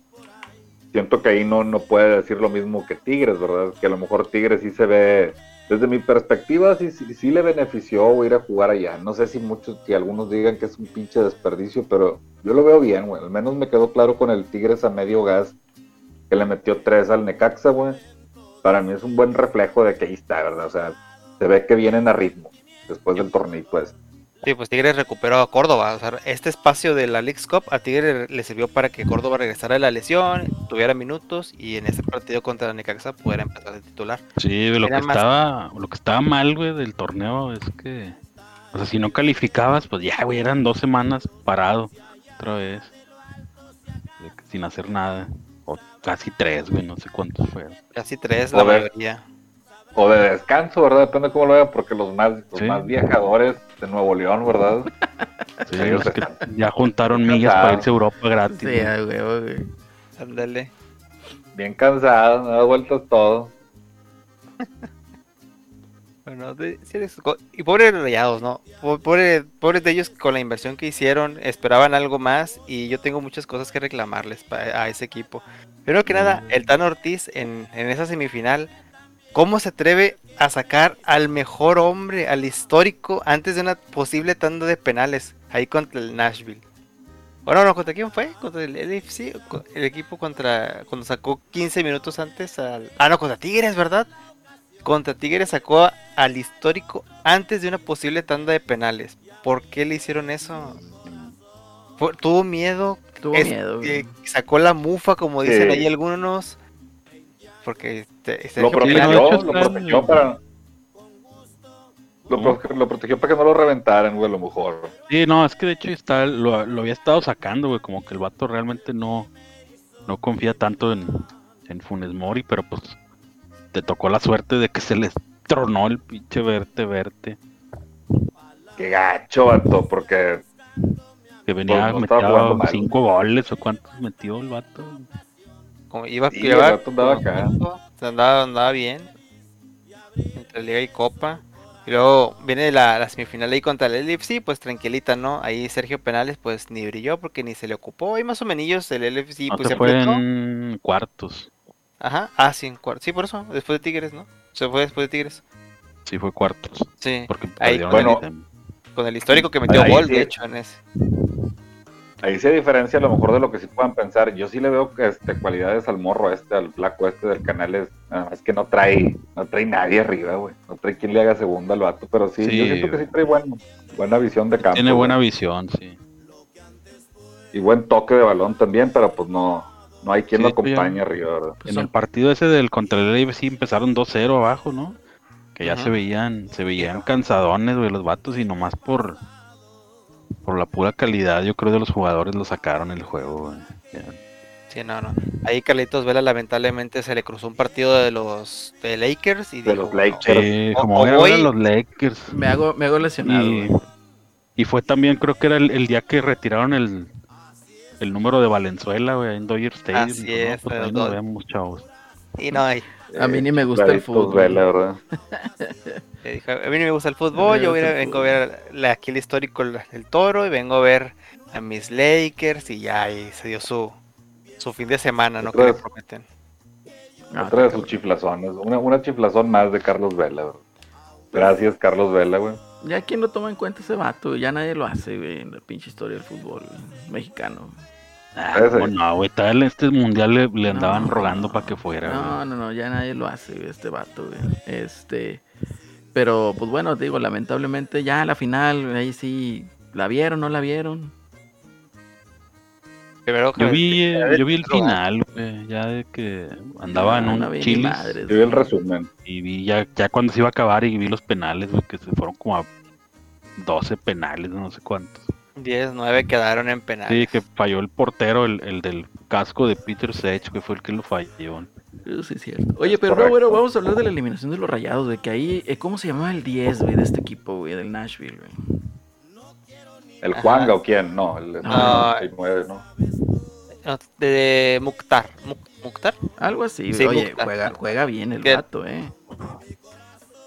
Siento que ahí no, no puede decir lo mismo que Tigres, ¿verdad? Que a lo mejor Tigres sí se ve, desde mi perspectiva, sí, sí, sí le benefició ir a jugar allá. No sé si muchos, si algunos digan que es un pinche desperdicio, pero yo lo veo bien, güey. Al menos me quedó claro con el Tigres a medio gas que le metió tres al Necaxa, güey. Para mí es un buen reflejo de que ahí está, ¿verdad? O sea, se ve que vienen a ritmo después del torneo, pues. Sí, pues Tigres recuperó a Córdoba. O sea, este espacio de la League's Cup a Tigres le sirvió para que Córdoba regresara de la lesión, tuviera minutos y en ese partido contra la Necaxa pudiera empezar de titular. Sí, lo que más- estaba, lo que estaba mal, güey, del torneo es que, o sea, si no calificabas, pues ya, güey, eran dos semanas parado otra vez, sin hacer nada, o casi tres, güey, no sé cuántos fueron. Casi tres, la mayoría. O de descanso, ¿verdad? Depende de cómo lo vean, porque los más, los Sí. más viajadores de Nuevo León, ¿verdad? Sí, Ellos los que están- ya juntaron millas para irse a Europa gratis. Sí, güey. güey. Ándale. Bien cansados, no da vueltas todo. Bueno, de- sí eres y pobres rayados, ¿no? Po- Pobre, pobres de ellos con la inversión que hicieron, esperaban algo más y yo tengo muchas cosas que reclamarles pa- a ese equipo. Primero que nada, el Tan Ortiz en, en esa semifinal, ¿cómo se atreve a sacar al mejor hombre, al histórico, antes de una posible tanda de penales ahí contra el Nashville? Bueno, no, ¿contra quién fue? ¿Contra el LFC? ¿O co- El equipo contra. Cuando sacó 15 minutos antes al. Ah, no, contra Tigres, ¿verdad? Contra Tigres sacó al histórico antes de una posible tanda de penales. ¿Por qué le hicieron eso? Tuvo miedo. Tuvo es- miedo, eh, sacó la mufa, como dicen Sí. ahí algunos. Porque este, Lo Sergio pero protegió, lo protegió para. Lo, pro- lo protegió para que no lo reventaran, güey, a lo mejor. Sí, no, es que de hecho está, lo, lo había estado sacando, güey, como que el vato realmente no, no confía tanto en, en Funes Mori, pero pues te tocó la suerte de que se les tronó el pinche verte, verte, Qué gacho, vato, porque que venía Pues, no mal. cinco goles o cuántos metió el vato. Como iba, Sí, el vato andaba como acá. punto, andaba, andaba bien. Entre Liga y Copa. Y luego viene la, la semifinal ahí contra el LFC, pues tranquilita, ¿no? Ahí Sergio Penales, pues ni brilló porque ni se le ocupó. Ahí más o menos el LFC, no pues se fue en cuartos, Ajá, ah, sí, en cuarto. Sí, por eso, después de Tigres, ¿no? Se fue después de Tigres. sí fue cuartos, Sí, porque Ahí, bueno, el con el histórico que metió ahí gol, sí. de hecho, en ese. Ahí se diferencia a lo mejor de lo que sí puedan pensar. Yo sí le veo que este, cualidades al morro este, al flaco este del canal es, que no trae, no trae nadie arriba, güey. No trae quien le haga segunda al vato, pero sí, Sí, yo siento que sí trae buen- buena visión de campo. Tiene güey. buena visión, sí. y buen toque de balón también, pero pues no, no hay quien Sí, lo acompañe arriba, ¿verdad? Pues en el partido ese del contra el LFC empezaron 2-0 abajo, ¿no? Que ya Ajá. se veían, se veían cansadones, güey, los vatos y nomás por por la pura calidad, yo creo de los jugadores lo sacaron el juego. Sí, no, no. Ahí Carlitos Vela lamentablemente se le cruzó un partido de los de Lakers y De dijo, los Lakers. Sí, o- como o voy- los Lakers. Me hago, me hago lesionado, Y, fue también, creo que era el, el día que retiraron el, el número de Valenzuela, güey, en Dodger Stadium. Así no, es, pues ahí nos vemos, chavos. Y no, y, A mí ni me gusta el fútbol. Dijo, a mí no me gusta el fútbol, yo voy a- vengo a ver la- aquí el histórico el, el toro y vengo a ver a mis Lakers y ya y se dio su, su fin de semana, ¿no? Que le Otra vez. prometen. Ah, Otra de qué sus chiflazones. Una, una chiflazón más de Carlos Vela. Gracias, Carlos Vela, güey. Ya quién no toma en cuenta ese vato, ya nadie lo hace, güey, en la pinche historia del fútbol güey, mexicano. Ah, no, güey, en este mundial le, le andaban No, rogando no, para que fuera, güey. No, no, no, ya nadie lo hace, güey, este vato, güey. Este, pero pues bueno, te digo, lamentablemente ya la final, güey, ahí sí, ¿la vieron, no la vieron? Primero, Yo vi, eh, yo vi el final, güey, ya de que andaba en No, un ni chilis madres, Yo vi el resumen. y vi ya, ya cuando se iba a acabar y vi los penales, güey, que se fueron como a 12 penales, no sé cuántos. 10, 9 quedaron en penal. Sí, que falló el portero, el, el del casco de Peter Sech, que fue el que lo falló. Uh, Sí, es cierto. Oye, pero no, bueno, vamos a hablar de la eliminación de los rayados, de que ahí, eh, ¿cómo se llamaba el 10, güey, de este equipo, güey, del Nashville, güey? ¿El. Juanga o quién? No, el No. 99, ¿no? No, De, de Mukhtar. Muk- ¿Mukhtar? Algo así, Sí. Oye, Mukhtar. juega, juega bien el ¿Qué? vato, eh.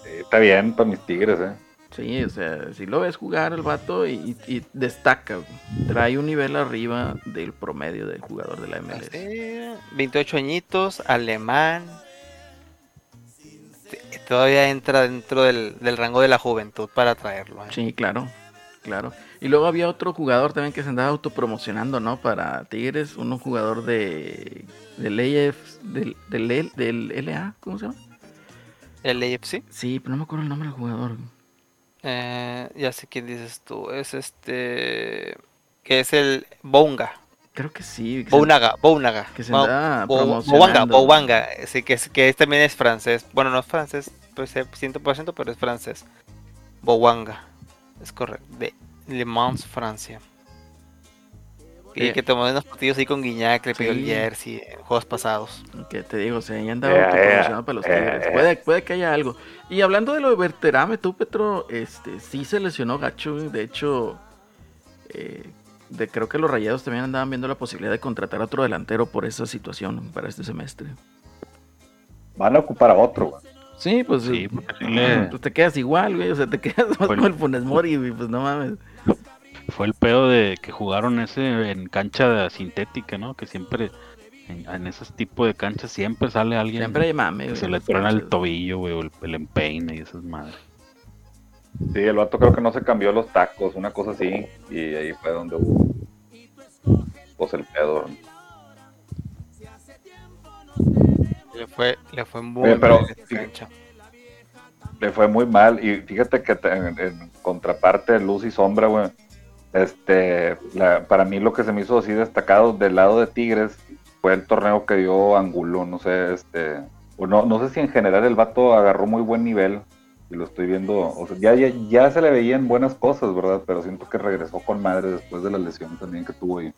Sí, está bien para mis tigres, ¿eh? Sí, o sea, si lo ves jugar el vato y, y- destaca, trae un nivel arriba del promedio del jugador de la MLS. Sí, 28 añitos, alemán. Todavía entra dentro del, del rango de la juventud para traerlo. ¿eh? Sí, claro, claro. Y luego había otro jugador también que se andaba autopromocionando, ¿no? Para Tigres, un jugador de del AF, del, del, L- del LA, ¿cómo se llama? El AFC. Sí, pero no me acuerdo el nombre del jugador. Eh, ya sé quién dices tú. Es este. Que es el Bounga. Creo que sí. que se- Bounaga. Bounaga. que se Bo- anda Bo- Bouanga. promocionando. Bouanga. Sí, que, es, que también es francés. Bueno, no es francés, pues eh, 100%, pero es francés. Bouanga. Es correcto. De Le Mans, Francia. Y Eh. que tomó unos partidos ahí con Guiñac, le pidió el jersey en juegos pasados. Que te digo, o sea, ya andaba Eh, autopromocionado eh, para los eh, Tigres. eh. Puede, puede que haya algo. Y hablando de lo de Berterame, tú, Petro, este, sí se lesionó gacho. De hecho, eh, de, creo que los rayados también andaban viendo la posibilidad de contratar a otro delantero por esa situación para este semestre. Van a ocupar a otro, güey. Sí, pues, Sí, eh, pues te quedas igual, güey. O sea, te quedas más como el Funes Mori, güey, pues no mames. Fue el pedo de que jugaron ese en cancha sintética, ¿no? Que siempre, en, en esos tipos de canchas, siempre sale alguien Siempre hay mame, que güey. se le truena el tobillo, güey, o el, el empeine y esas madres. Sí, el vato creo que no se cambió los tacos, una cosa así, y ahí fue donde hubo pues el pedo. Le fue, le fue muy Oye, pero- mal en esa cancha. Le fue muy mal, y fíjate que te- en, en contraparte, luz y sombra, güey, este, la- para mí lo que se me hizo así destacado del lado de Tigres fue el torneo que dio Angulo, no sé, este, o no, no sé si en general el vato agarró muy buen nivel, y lo estoy viendo, o sea, ya, ya, ya se le veían buenas cosas, ¿verdad? Pero siento que regresó con madre después de la lesión también que tuvo ahí.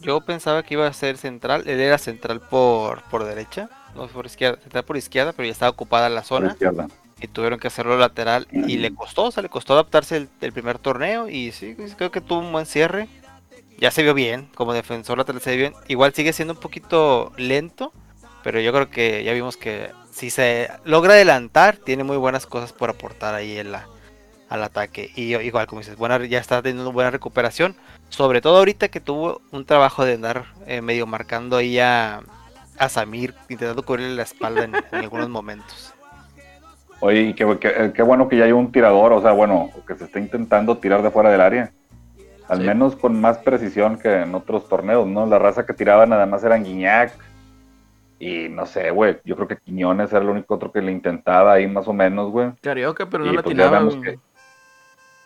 Yo pensaba que iba a ser central. Él era central por, por derecha. No por izquierda. Central por izquierda, pero ya estaba ocupada la Por zona. izquierda. Y tuvieron que hacerlo lateral. Y le costó, o sea, le costó adaptarse el, primer torneo. Y sí, pues, creo que tuvo un buen cierre. Ya se vio bien. Como defensor lateral se vio bien. Igual sigue siendo un poquito lento. Pero yo creo que ya vimos que si se logra adelantar, tiene muy buenas cosas por aportar ahí en la, al ataque. Y igual, como dices, buena, ya está teniendo buena recuperación. Sobre todo ahorita que tuvo un trabajo de andar eh, medio marcando ahí a, a Samir, intentando cubrirle la espalda en algunos momentos. Oye, y qué, qué- qué bueno que ya hay un tirador, o sea, bueno, que se está intentando tirar de fuera del área. Al Sí. menos con más precisión que en otros torneos, ¿no? La raza que tiraba nada más eran Guiñac. Y no sé, güey, yo creo que Quiñones era el único otro que le intentaba ahí más o menos, güey. Carioca, pero no Y la pues que-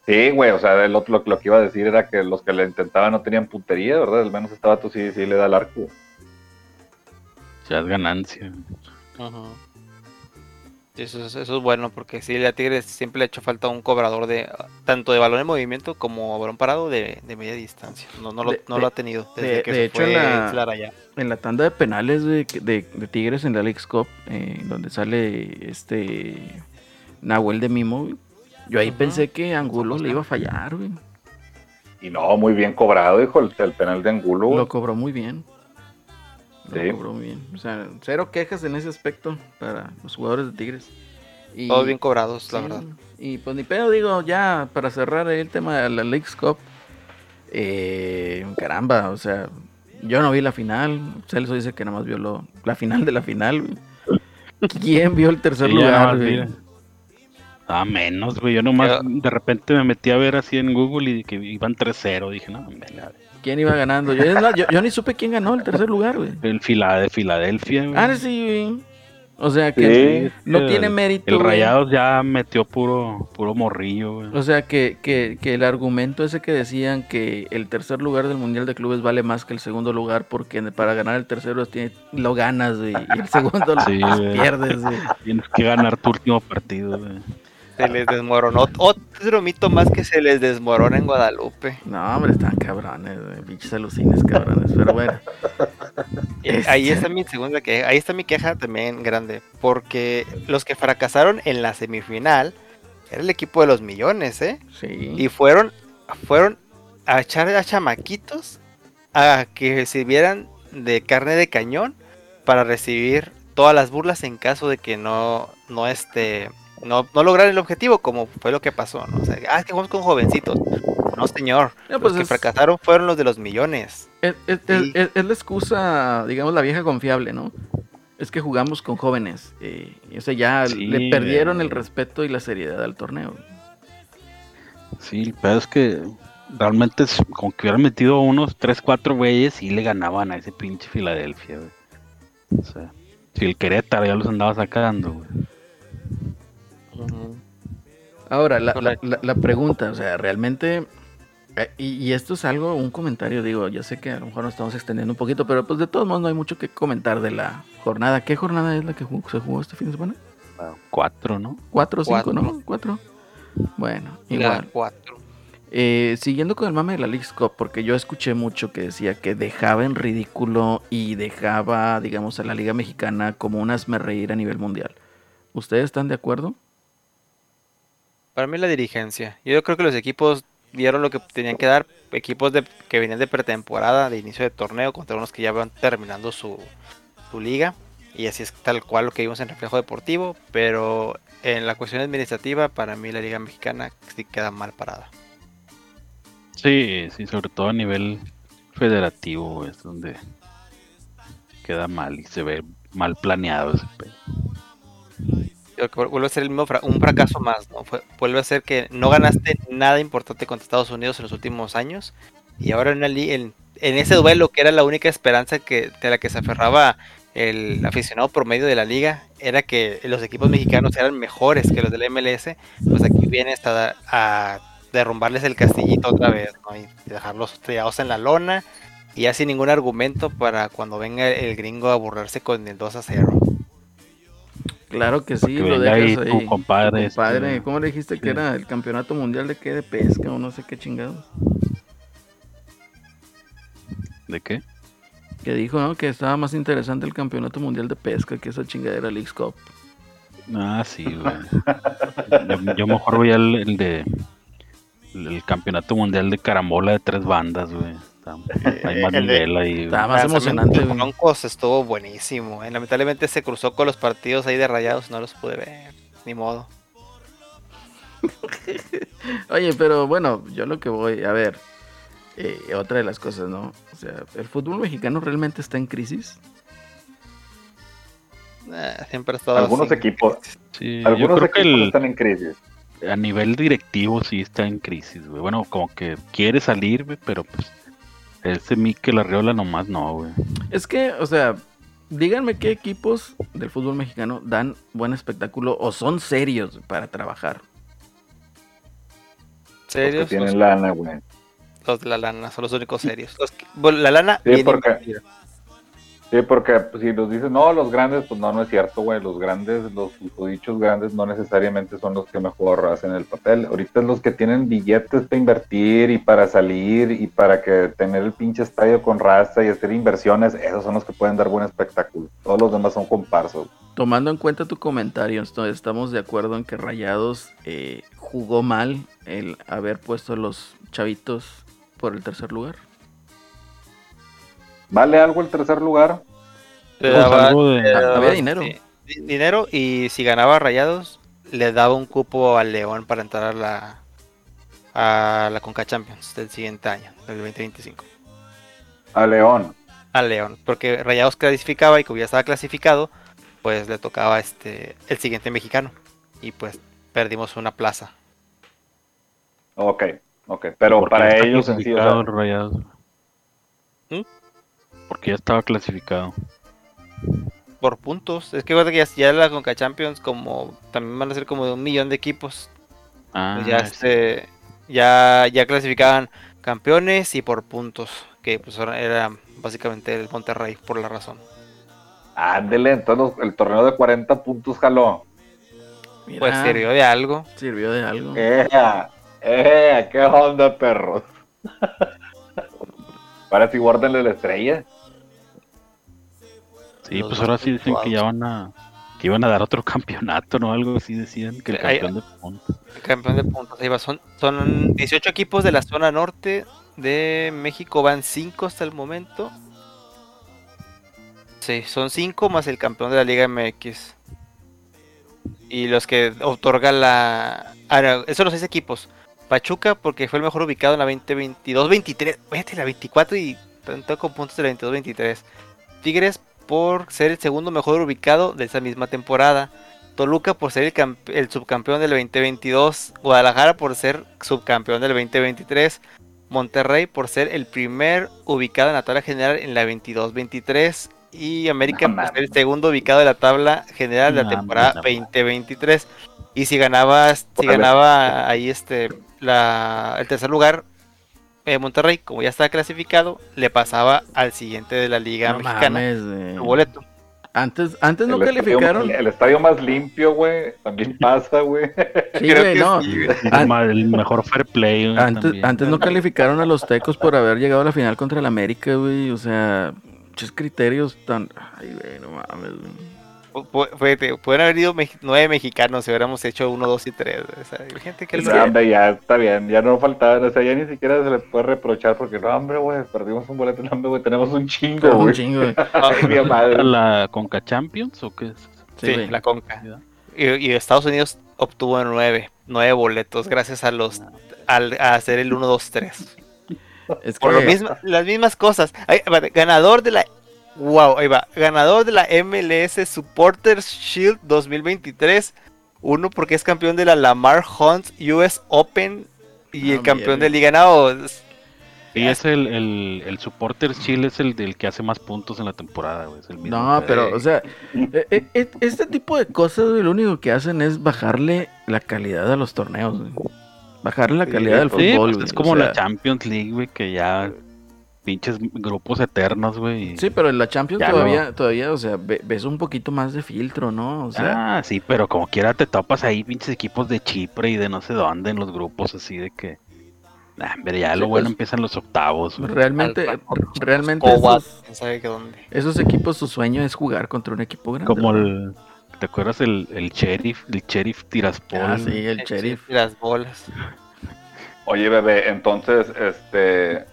Sí, güey, o sea, el otro lo, lo que iba a decir era que los que le intentaban no tenían puntería, ¿verdad? Al menos este vato sí, sí le da el arco. Ya es ganancia. Es, eso es bueno porque sí, a Tigres siempre le ha hecho falta un cobrador de tanto de balón en movimiento como balón parado de, de media distancia. No, no, lo, De- no de- lo ha tenido desde de- que de se hecho, fue la- Clara ya. En la tanda de penales de, de- de Tigres en la Leagues Cup, eh, donde sale este Nahuel de Mimo, yo ahí pensé que Angulo le iba a fallar, güey. Y no, muy bien cobrado, hijo, el, el penal de Angulo. güey. Lo cobró muy bien. Lo Sí. cobró muy bien. O sea, cero quejas en ese aspecto para los jugadores de Tigres. Y, Todos bien cobrados, la sí, verdad. Y pues ni pedo, digo, ya para cerrar el tema de la Leagues Cup. eh, caramba, o sea, yo no vi la final. Celso dice que nada más vio lo- la final de la final. güey. ¿Quién vio el tercer Sí, lugar? güey? Ah, menos, güey. Yo nomás Yo- de repente me metí a ver así en Google y que iban 3-0. Dije, no, me la- ¿Quién iba ganando? Yo, ni supe quién ganó el tercer lugar, güey. el Fila de Filadelfia, güey. Ah, sí, güey. O sea que Sí, no el- tiene mérito. El güey. Rayados ya metió puro, puro morrillo, güey. O sea que, que, que el argumento ese que decían que el tercer lugar del Mundial de Clubes vale más que el segundo lugar porque para ganar el tercero tiene- lo ganas güey, y el segundo lo Sí, pierdes. güey. Tienes que ganar tu último partido, güey. Se les desmoronó. Otro mito más que se les desmorona en Guadalupe. No, hombre, están cabrones, pinches alucines cabrones. Pero bueno, Eh, Ahí está mi segunda queja. Ahí está mi queja también grande. Porque los que fracasaron en la semifinal era el equipo de los millones, ¿eh? sí. Y fueron, fueron a echar a chamaquitos a que sirvieran de carne de cañón para recibir todas las burlas en caso de que no, no este, no, no lograran el objetivo, como fue lo que pasó, ¿no? O sea, ah, es que jugamos con jovencitos. No, señor. No, pues los que es- fracasaron fueron los de los millones. Es, es- es- Sí. es- es la excusa, digamos, la vieja confiable, ¿no? Es que jugamos con jóvenes. eh, y, o sea, ya Sí, le perdieron el respeto y la seriedad al torneo. Sí, el pedo es que realmente es como que hubieran metido unos 3, 4 güeyes y le ganaban a ese pinche Filadelfia, güey. O sea, si el Querétaro ya los andaba sacando, güey. Ahora, la, la- la- la pregunta, o sea, realmente, eh, y, y esto es algo, un comentario, digo, yo sé que a lo mejor nos estamos extendiendo un poquito, pero pues de todos modos no hay mucho que comentar de la jornada. ¿Qué jornada es la que jugó- se jugó este fin de semana? Ah, Cuatro, ¿no? ¿Cuatro o cinco, Cuatro. no? ¿Cuatro? Bueno, igual. 4. Eh, siguiendo con el mame de la League's Cup, porque yo escuché mucho que decía que dejaba en ridículo y dejaba, digamos, a la Liga Mexicana como un reír a nivel mundial. ¿Ustedes están de acuerdo? Para mí la dirigencia. Yo creo que los equipos dieron lo que tenían que dar. Equipos de, que venían de pretemporada, de inicio de torneo, contra unos que ya van terminando su, su liga. Y así es tal cual lo que vimos en Reflejo Deportivo. Pero en la cuestión administrativa, para mí la Liga Mexicana sí queda mal parada. Sí, sí, sobre todo a nivel federativo, es donde queda mal y se ve mal planeado ese pedo. Vuelve a ser el mismo fra- un fracaso más, ¿no? Fue- vuelve a ser que no ganaste nada importante contra Estados Unidos en los últimos años. Y ahora en, li- en, en ese duelo, que era la única esperanza que, de la que se aferraba el aficionado promedio de la liga, era que los equipos mexicanos eran mejores que los del MLS. Pues aquí viene hasta a derrumbarles el castillito otra vez, ¿no? Y dejarlos tirados en la lona. Y ya sin ningún argumento para cuando venga el gringo a burlarse con el 2 a 0. Claro que sí, Que lo dejas ahí tu compadre, este, Compadre, ¿cómo le dijiste que era el campeonato mundial de qué? De pesca o no sé qué chingados. ¿De qué? Que dijo, ¿no? Que estaba más interesante el campeonato mundial de pesca que esa chingadera League's Cup. Ah, sí, güey. yo, mejor veía el, el de el, el campeonato mundial de carambola de tres bandas, güey. Está- Hay más el de- nivel ahí. más emocionante, de güey. Broncos estuvo buenísimo. eh. Lamentablemente se cruzó con los partidos ahí de rayados, no los pude ver. Ni modo. Oye, pero bueno, yo lo que voy, a ver, eh, otra de las cosas, ¿no? O sea, ¿el fútbol mexicano realmente está en crisis? Eh, siempre ha estado Algunos equipos, Sí, yo algunos creo que equipos el- están en crisis. a nivel directivo sí está en crisis, güey. Bueno, como que quiere salir, güey, pero pues ese Mikel Arriola nomás no, güey. Es que, o sea, díganme qué equipos del fútbol mexicano dan buen espectáculo o son serios para trabajar. Los que ¿Serios? tienen Los, lana, güey. los de la lana son los únicos serios. Los que- bueno, la lana Sí, porque-. Sí, porque pues, si nos dicen, no, los grandes, pues no, no es cierto, güey. Los grandes, los dichos grandes no necesariamente son los que mejor hacen el papel. Ahorita los que tienen billetes para invertir y para salir y para que tener el pinche estadio con raza y hacer inversiones, esos son los que pueden dar buen espectáculo. Todos los demás son comparsos. Tomando en cuenta tu comentario, estamos de acuerdo en que Rayados eh, jugó mal el haber puesto a los chavitos por el tercer lugar. ¿Vale algo el tercer lugar? Le daba- algo de- le daba, Había dinero. sí, dinero y si ganaba rayados, le daba un cupo al León para entrar a la, a la Conca Champions del siguiente año, del 2025. A León. Al León, porque Rayados clasificaba y como ya estaba clasificado, pues le tocaba este el siguiente mexicano. Y pues perdimos una plaza. Ok, ok. Pero ¿Por qué para ellos en sí, o sea, Rayados? ¿Mm? Porque ya estaba clasificado. Por puntos. Es que ya, ya la Conca Champions como también van a ser como de un millón de equipos. Ah, Pues ya este ya ya clasificaban campeones y por puntos que pues ahora era básicamente el Monterrey por la razón ándele, entonces el torneo de 40 puntos jaló. Mira, pues sirvió de algo sirvió de algo. ¡Ea! ¡Ea! ¿Qué onda, perros? Para si guárdenle la estrella. Sí, pues ahora sí dicen que ya van a que iban a dar otro campeonato, ¿no? Algo así decían que el campeón de puntos. el campeón de puntos ahí va. son son 18 equipos de la zona norte de México van 5 hasta el momento sí son 5 más el campeón de la Liga MX y los que otorga la ah, no, esos son los 6 equipos Pachuca porque fue el mejor ubicado en la 2022-23 vete la 24 y tanto con puntos de la 22-23 Tigres por ser el segundo mejor ubicado de esa misma temporada Toluca por ser el, camp- el subcampeón del 2022, Guadalajara por ser subcampeón del 2023, Monterrey por ser el primer ubicado en la tabla general en la 22-23 y América No por ser el segundo ubicado en la tabla general de la No temporada mames. 2023. Y si ganaba, si ganaba ahí este la, el tercer lugar, eh, Monterrey, como ya está clasificado, le pasaba al siguiente de la Liga No Mexicana mames, su boleto. Antes, antes no el, estadio, calificaron. el estadio más limpio, güey. También pasa, güey. Sí, güey, que no. sí, El, An- ma- el mejor fair play. güey, Antes, también. antes no calificaron a los tecos por haber llegado a la final contra el América, güey. O sea, muchos criterios tan. Ay, güey, no mames, güey. Fíjate, Pueden haber ido mex- nueve mexicanos si hubiéramos hecho uno, dos y tres. O sea, gente que que- No, hombre, ya está bien, ya no faltaban, o sea, ya ni siquiera se les puede reprochar porque no, hombre, güey, perdimos un boleto, no, hombre, güey, tenemos un chingo, Pero un güey. chingo, güey. Ay, mi madre. ¿A la Conca Champions o qué es? Sí, Sí, güey. la Conca. Y, y Estados Unidos obtuvo nueve, nueve boletos gracias a los al, a hacer el 1, 2, 3. Es Por lo que- mismo, las mismas cosas. Ay, ganador de la wow, ahí va. Ganador de la MLS Supporters Shield 2023. Uno porque es campeón de la Lamar Hunt US Open y Ah, el campeón mierda. de Liga no, es- Sí, es el, el, el Supporters Chile, es el del que hace más puntos en la temporada, güey. Es el mismo. No, pero, o sea, e- e- e- este tipo de cosas, güey, lo único que hacen es bajarle la calidad a los torneos, güey. Bajarle la Sí, calidad del Sí, fútbol, pues güey, es o como sea, la Champions League, güey, que ya pinches grupos eternos, güey. Sí, pero en la Champions Ya todavía, todavía, o sea, ve- ves un poquito más de filtro, ¿no? O sea, ah, sí, pero como quiera te topas ahí pinches equipos de Chipre y de no sé dónde en los grupos así de que... Nah, hombre, ya Sí, lo bueno pues, empiezan los octavos, güey. realmente, Al- realmente Cobat, esos, quién sabe que dónde. esos equipos, su sueño es jugar contra un equipo grande. Como el... ¿Te acuerdas el, el Sheriff? El Sheriff Tiraspol. Ah, sí, el sheriff. Y las bolas. Oye, bebé, entonces, este,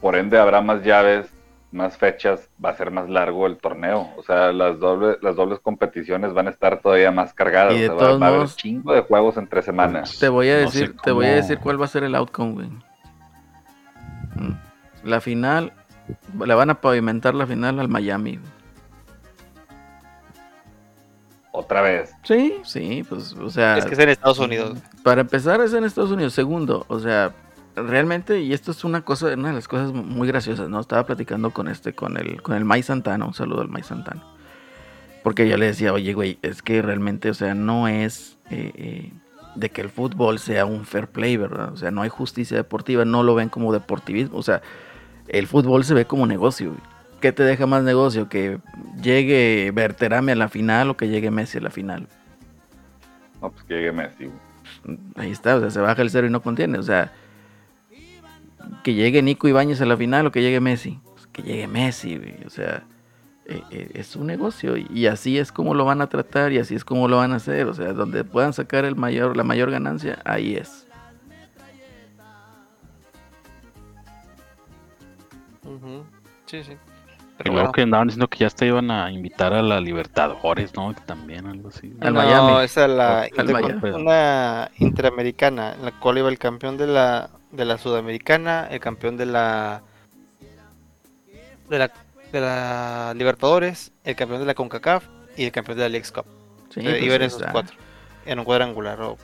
por ende habrá más llaves, más fechas, va a ser más largo el torneo. O sea, las dobles, las dobles competiciones van a estar todavía más cargadas. Y de o sea, va- todos va, a haber modos- chingo de juegos entre semanas. Te voy a No sé decir, te voy a decir cuál va a ser el outcome, güey. Mm. La final, le van a pavimentar la final al Miami. güey. Otra vez. Sí, sí, pues, o sea, Es que es en Estados Unidos. para empezar es en Estados Unidos. Segundo, o sea, realmente, y esto es una cosa, una de las cosas muy graciosas, ¿no? Estaba platicando con este, con el, con el May Santana, un saludo al May Santana. Porque yo le decía, oye, güey, es que realmente, o sea, no es eh, eh, de que el fútbol sea un fair play, ¿verdad? O sea, no hay justicia deportiva, no lo ven como deportivismo. O sea, el fútbol se ve como negocio, güey. ¿Qué te deja más negocio? Que llegue Berterame a la final o que llegue Messi a la final. No, pues que llegue Messi. güey. Ahí está, o sea, se baja el cero y no contiene. O sea, que llegue Nico Ibáñez a la final o que llegue Messi. Pues que llegue Messi, güey. O sea, eh, eh, es un negocio y, y así es como lo van a tratar y así es como lo van a hacer. O sea, donde puedan sacar el mayor, la mayor ganancia, ahí es. Ujú. Sí, sí. Y Pero luego bueno. que andaban diciendo que ya te iban a invitar a la Libertadores, ¿no? También algo así. Al no, Miami. esa es la Al Miami. una interamericana, en la cual iba el campeón de la de la sudamericana, el campeón de la de la de la Libertadores, el campeón de la CONCACAF y el campeón de la Leagues Cup. Sí, Eh, pues, iban esos está. cuatro en un cuadrangular. o-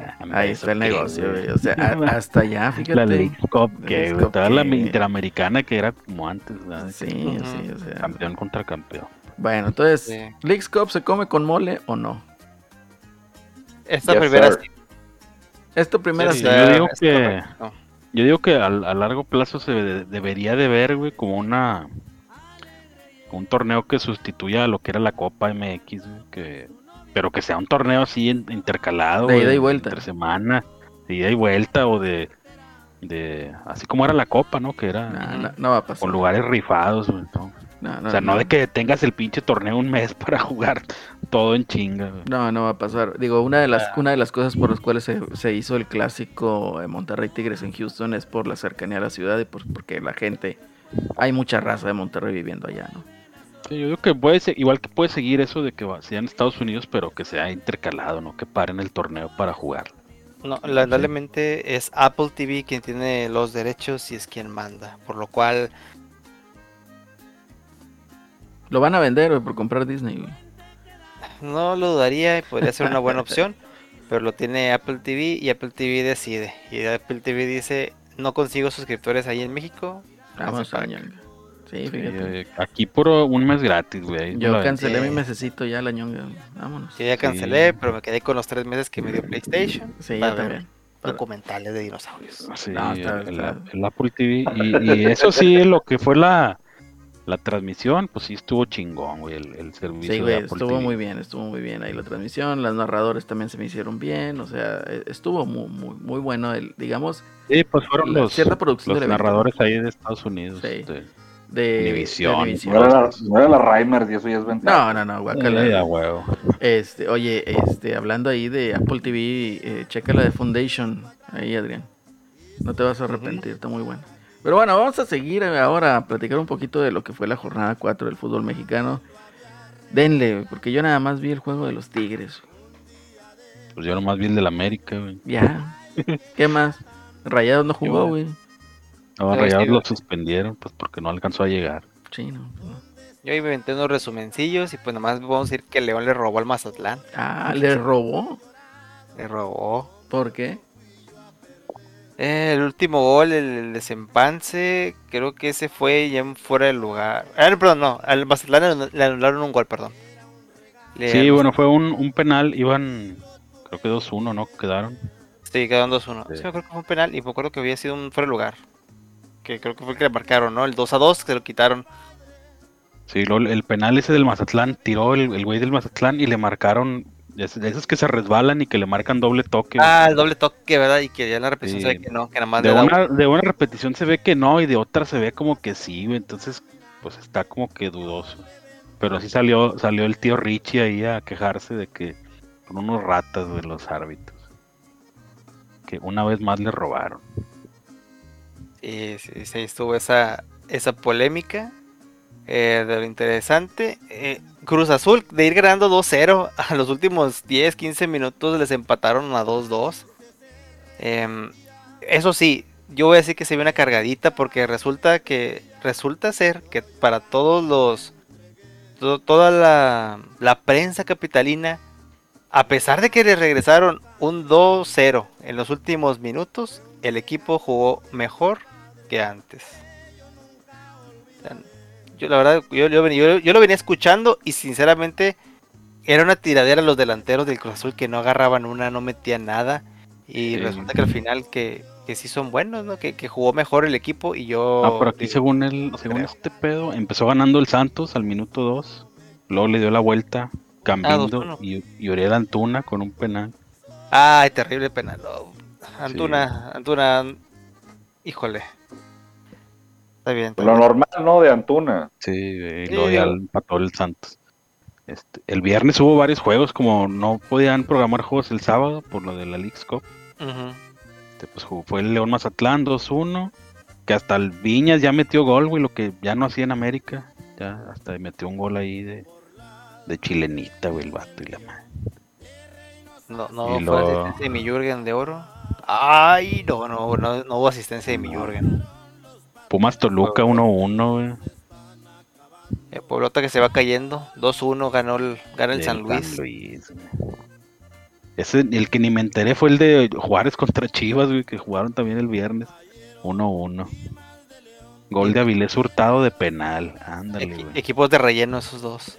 Ah, Ahí está el negocio, güey. O sea, a- hasta allá, fíjate. La League Cup, que estaba la Interamericana que era como antes, Sí, sí, o sea. Campeón contra campeón. Bueno, entonces, Sí. ¿Leagues Cup se come con mole o no? Esta Yes, primera sir. Sí, Esta primera sí, yo digo que-. Yo digo que a, largo plazo se de- debería de ver, güey, como una un torneo que sustituya a lo que era la Copa MX, güey, que pero que sea un torneo así in- intercalado, De ida y vuelta. entre semana, de ida y vuelta o de de así como era la Copa, ¿no? Que era No, no, no va a pasar. con lugares rifados, güey, o sea, no de que tengas el pinche torneo un mes para jugar todo en chinga, güey. No, no va a pasar. Digo, una de las, Ah. una de las cosas por las cuales se, se hizo el clásico de Monterrey Tigres en Houston es por la cercanía a la ciudad y por, porque la gente, hay mucha raza de Monterrey viviendo allá, ¿no? Sí, yo digo que puede ser, igual que puede seguir eso de que va- sea en Estados Unidos, pero que sea intercalado, no que paren el torneo para jugar. No, lamentablemente es Apple TV quien tiene los derechos y es quien manda, por lo cual Lo van a vender güey, por comprar Disney, güey. No lo dudaría y podría ser una buena opción, pero lo tiene Apple TV y Apple TV decide. Y Apple TV dice, no consigo suscriptores ahí en México. Vamos para a acá". ñonga. Sí, Sí, fíjate. eh, aquí por un mes gratis, güey. Yo cancelé Sí. mi mesecito ya la ñonga. Vámonos. Yo ya Sí. cancelé, pero me quedé con los tres meses que me dio PlayStation. Sí, para yo ver también. Para- Documentales de dinosaurios. Sí, No, está- el, está- el Apple TV. Y, y eso sí, lo que fue la, la transmisión, pues sí estuvo chingón, güey, el, el servicio Sí, de güey, Apple estuvo TV. muy bien, estuvo muy bien ahí la transmisión, las narradores también se me hicieron bien, o sea, eh, estuvo muy, muy, muy bueno, el, digamos, Sí, pues fueron los, cierta producción los del evento, narradores ahí de Estados Unidos. Sí. este. de de No era, la, no era la Reimers y eso ya es ventaja. No, no, no, guacala. Eh, huevo. Este, oye, este, hablando ahí de Apple TV, eh, checa la de Foundation, ahí Adrián. No te vas a arrepentir, está muy buena. Pero bueno, vamos a seguir ahora a platicar un poquito de lo que fue la jornada 4 del fútbol mexicano. Denle, porque yo nada más vi el juego de los Tigres. Pues yo nomás vi el del América, güey. Ya. ¿Qué más? Rayados no jugó, güey. No, Rayados lo suspendieron, pues porque no alcanzó a llegar. Sí, no, no. Yo ahí me inventé unos resumencillos y pues nomás vamos a decir que León le robó al Mazatlán. Ah, le robó. Le robó. ¿Por qué? Eh, el último gol, el, el desempance, creo que ese fue ya fuera del lugar. Ah, perdón, no, al Mazatlán le- anularon un gol, perdón. Le- Sí, bueno, fue un, un penal, iban, creo que 2-1, ¿no? Quedaron. Sí, quedaron 2-1. Sí. Sí, me acuerdo que fue un penal y me acuerdo que había sido un fuera de lugar. Que creo que fue el que le marcaron, ¿no? El 2-2 que se lo quitaron. Sí, luego el penal ese del Mazatlán, tiró el, el güey del Mazatlán y le marcaron, de esos de esos que se resbalan y que le marcan doble toque. Ah, el doble toque, ¿verdad? Y que ya en la repetición Sí. se ve que no, que nada más de, le da una, de una repetición se ve que no y de otra se ve como que sí, güey, entonces pues está como que dudoso. Pero así salió, salió el tío Richie ahí a quejarse de que son unos ratas de los árbitros. Que una vez más le robaron. Y sí, sí, estuvo esa, esa polémica eh, de lo interesante. Eh, Cruz Azul, de ir ganando 2-0, a los últimos 10, 15 minutos les empataron a 2-2. Em, eso sí, yo voy a decir que se ve una cargadita porque resulta que resulta ser que para todos los to- toda la, la prensa capitalina a pesar de que le regresaron un 2-0 en los últimos minutos, el equipo jugó mejor que antes. Yo la verdad, yo, yo, venía- yo- yo lo venía escuchando y sinceramente era una tiradera los delanteros del Cruz Azul que no agarraban una, no metían nada. Y resulta que al final que, que sí son buenos, ¿no? Que, que jugó mejor el equipo y yo... Ah, por aquí digo, según el, según creo. este pedo, empezó ganando el Santos al minuto 2, luego le dio la vuelta, Cambindo 2-1. y, y Uriel Antuna con un penal. Ay, terrible penal. no. Antuna, Antuna, híjole. Está bien. está Lo bien. normal, ¿no? De Antuna. Sí, y Sí, luego ya digo- empató el Santos. Este, el viernes hubo varios juegos, como no podían programar juegos el sábado por lo de la League's Cup. Este, pues jugó- fue el León Mazatlán 2-1, que hasta el Viñas ya metió gol, güey, lo que ya no hacía en América. Ya hasta metió un gol ahí de, de chilenita, güey, el vato y la madre. No, no Y fue lo- asistencia de mi Jürgen de oro. Ay, no, no, no, no hubo asistencia de mi Jürgen. Pumas Toluca 1-1, güey. El Pueblota que se va cayendo. 2-1 ganó el, gana el San Luis. Ese, el que ni me enteré fue el de Juárez contra Chivas, güey, que jugaron también el viernes. 1-1. Gol de Avilés Hurtado de penal. Ándale, güey. equipos de relleno esos dos.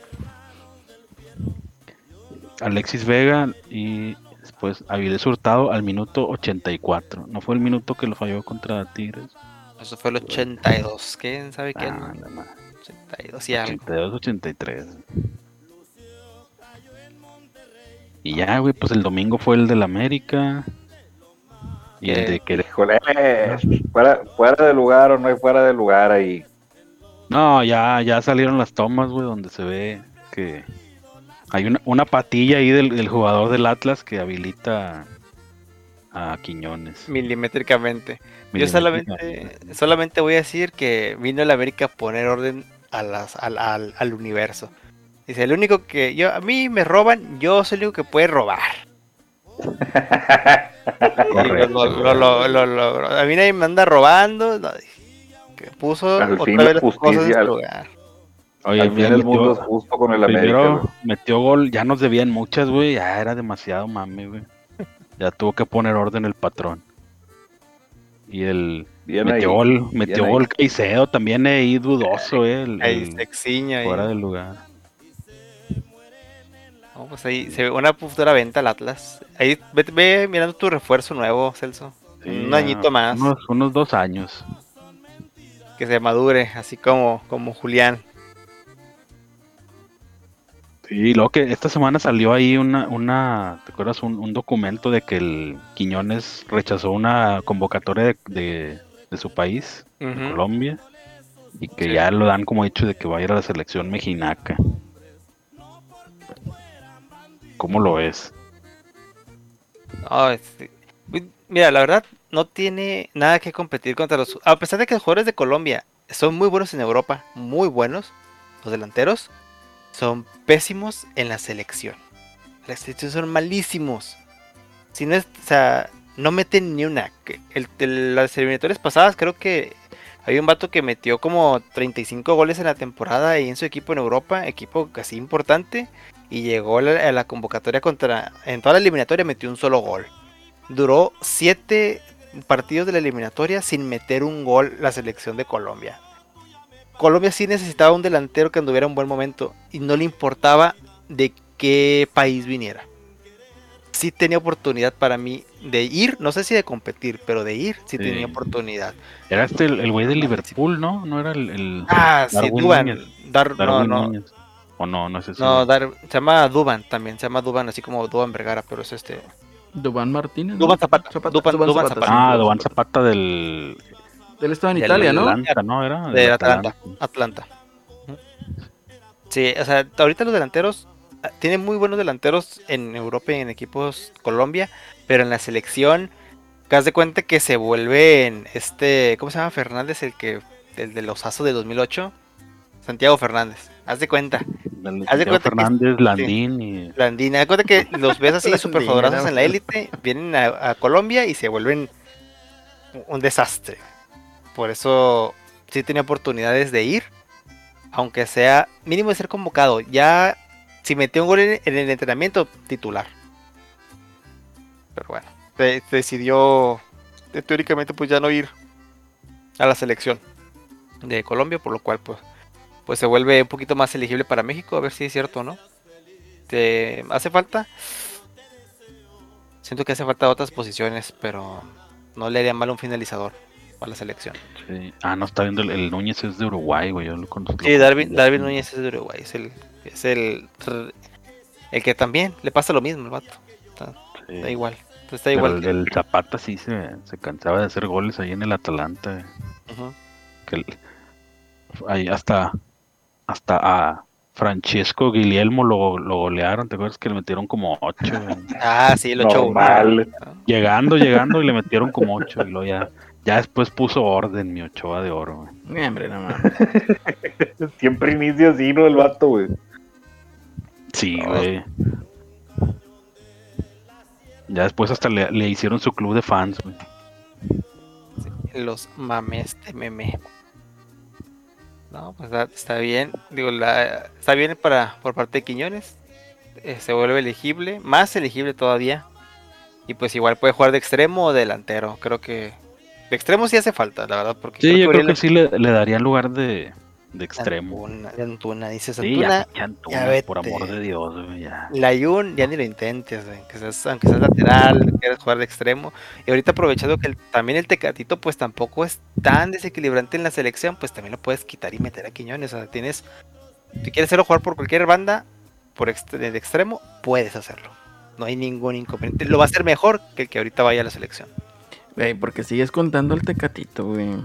Alexis Vega y después Avilés Hurtado al minuto 84. No fue el minuto que lo falló contra Tigres. Eso fue el 82. ¿Quién sabe qué? Ah, madre. 82 y algo. 82, 83. Y ya, güey, pues el domingo fue el del América. Y el de que Híjole, fuera, fuera de lugar o no hay fuera de lugar ahí. No, ya, ya salieron las tomas, güey, donde se ve que hay una, una patilla ahí del, del jugador del Atlas que habilita a Quiñones. Milimétricamente. Yo solamente, solamente voy a decir que vino el América a poner orden a las, al, al, al universo. Dice, el único que yo, a mí me roban, yo soy el único que puede robar. Y Correcto. lo- lo- lo- lo- lo- a mí nadie me anda robando. no, que puso Al otra fin vez las cosas en justicia. su lugar. Oye, Al fin el mundo es metió, justo con el América, primero güey. metió gol, ya nos debían muchas, güey, ya era demasiado mame, güey. Ya tuvo que poner orden el patrón. Y el ahí. gol Caicedo también ahí dudoso, eh, el- el- fuera del lugar. No, pues ahí se ve una futura venta al Atlas. Ahí ve, ve mirando tu refuerzo nuevo, Celso. Sí, Un añito más. Unos, unos dos años. Que se madure, así como, como Julián. Sí, y luego que esta semana salió ahí una, una ¿te acuerdas? Un, un documento de que el Quiñones rechazó una convocatoria de, de- de su país, de. Colombia, y que Sí. ya lo dan como hecho de que va a ir a la selección mexinaca. ¿Cómo lo? No, este, uy, mira, la verdad, no tiene nada que competir contra los. A pesar de que los jugadores de Colombia son muy buenos en Europa, muy buenos, los delanteros, son pésimos en la selección. La selección son malísimos. Si no o sea, no meten ni una. El, las eliminatorias pasadas, creo que había un vato que metió como 35 goles en la temporada y en su equipo en Europa, equipo casi importante, y llegó a la, la convocatoria contra. En toda la eliminatoria metió un solo gol. Duró 7 partidos de la eliminatoria sin meter un gol la selección de Colombia. Colombia sí necesitaba un delantero que anduviera en buen momento y no le importaba de qué país viniera. Sí tenía oportunidad para mí de ir, no sé si de competir, pero de ir sí, Sí. tenía oportunidad. Era este el güey de Liverpool, ¿no? No era el, el Ah, sí, Duban. Núñez. Dar, no, Darwin no, Núñez. O no, no es ese. no. Dar- se llama Duban también, se llama Duban, así como Duban Vergara, pero es este. Dubán Martínez. ¿no? Dubán Zapata. Dubán- Dubán sí. Zapata. ah, Duván Zapata del, Él estaba en Del Italia, ¿no? Atlanta, ¿no? Era De Atlanta. Atlanta. Sí, o sea, ahorita los delanteros ah, tienen muy buenos delanteros en Europa y en equipos Colombia, pero en la selección, haz de cuenta que se vuelven este, ¿cómo se llama Fernández? El que, el de los Asos de 2008, Santiago Fernández. Haz de cuenta, Haz de que- Fernández, Landín y Landina, haz de cuenta que los ves así Landín, súper poderosos era- en la élite, vienen a, a Colombia y se vuelven un desastre. Por eso sí tenía oportunidades de ir, aunque sea mínimo de ser convocado. Ya, si metió un gol en, el entrenamiento, titular. Pero bueno, de- decidió teóricamente pues ya no ir a la selección de Colombia, por lo cual pues, pues se vuelve un poquito más elegible para México, a ver si es cierto o no. Te hace falta. Siento que hace falta otras posiciones, pero no le haría mal un finalizador a la selección. sí. Ah, no, está viendo el, el Núñez es de Uruguay, güey. Yo lo conozco. Sí, Darwin, Darwin Núñez es de Uruguay, es el, es el, el que también le pasa lo mismo, el vato. Está, Sí. está igual, está igual. el, el Zapata sí se, se cansaba de hacer goles ahí en el Atalanta. güey. Ujú. Que ahí hasta, hasta a Francesco Guillermo lo, lo golearon. ¿Te acuerdas que le metieron como 8? Ah, sí, lo echó Normal. llegando, llegando y le metieron como 8. Y luego ya, ya después puso orden mi Ochoa de oro. güey. Eh, Hombre, no mames. Siempre inicia así, ¿no? El vato, güey. Sí, güey. Ya después hasta le, le hicieron su club de fans, güey. los mames de meme. No, pues está, está bien. Digo, la, está bien para por parte de Quiñones. Eh, se vuelve elegible, más elegible todavía. Y pues igual puede jugar de extremo o delantero. Creo que de extremo sí hace falta, la verdad, porque Sí, yo creo que sí le, le daría lugar de, de extremo. Antuna, de Antuna, dices Sí, Antuna, ya, Antuna, ya por amor de Dios, ya. la Jun ya ni lo intentes, güey, que seas- aunque seas lateral, quieres jugar de extremo. Y ahorita aprovechando que el- también el Tecatito pues tampoco es tan desequilibrante en la selección, pues también lo puedes quitar y meter a Quiñones. O sea, tienes, si quieres hacerlo jugar por cualquier banda, por ext- de extremo, puedes hacerlo. No hay ningún inconveniente. Lo va a hacer mejor que el que ahorita vaya a la selección. Güey, porque sigues contando el tecatito, güey.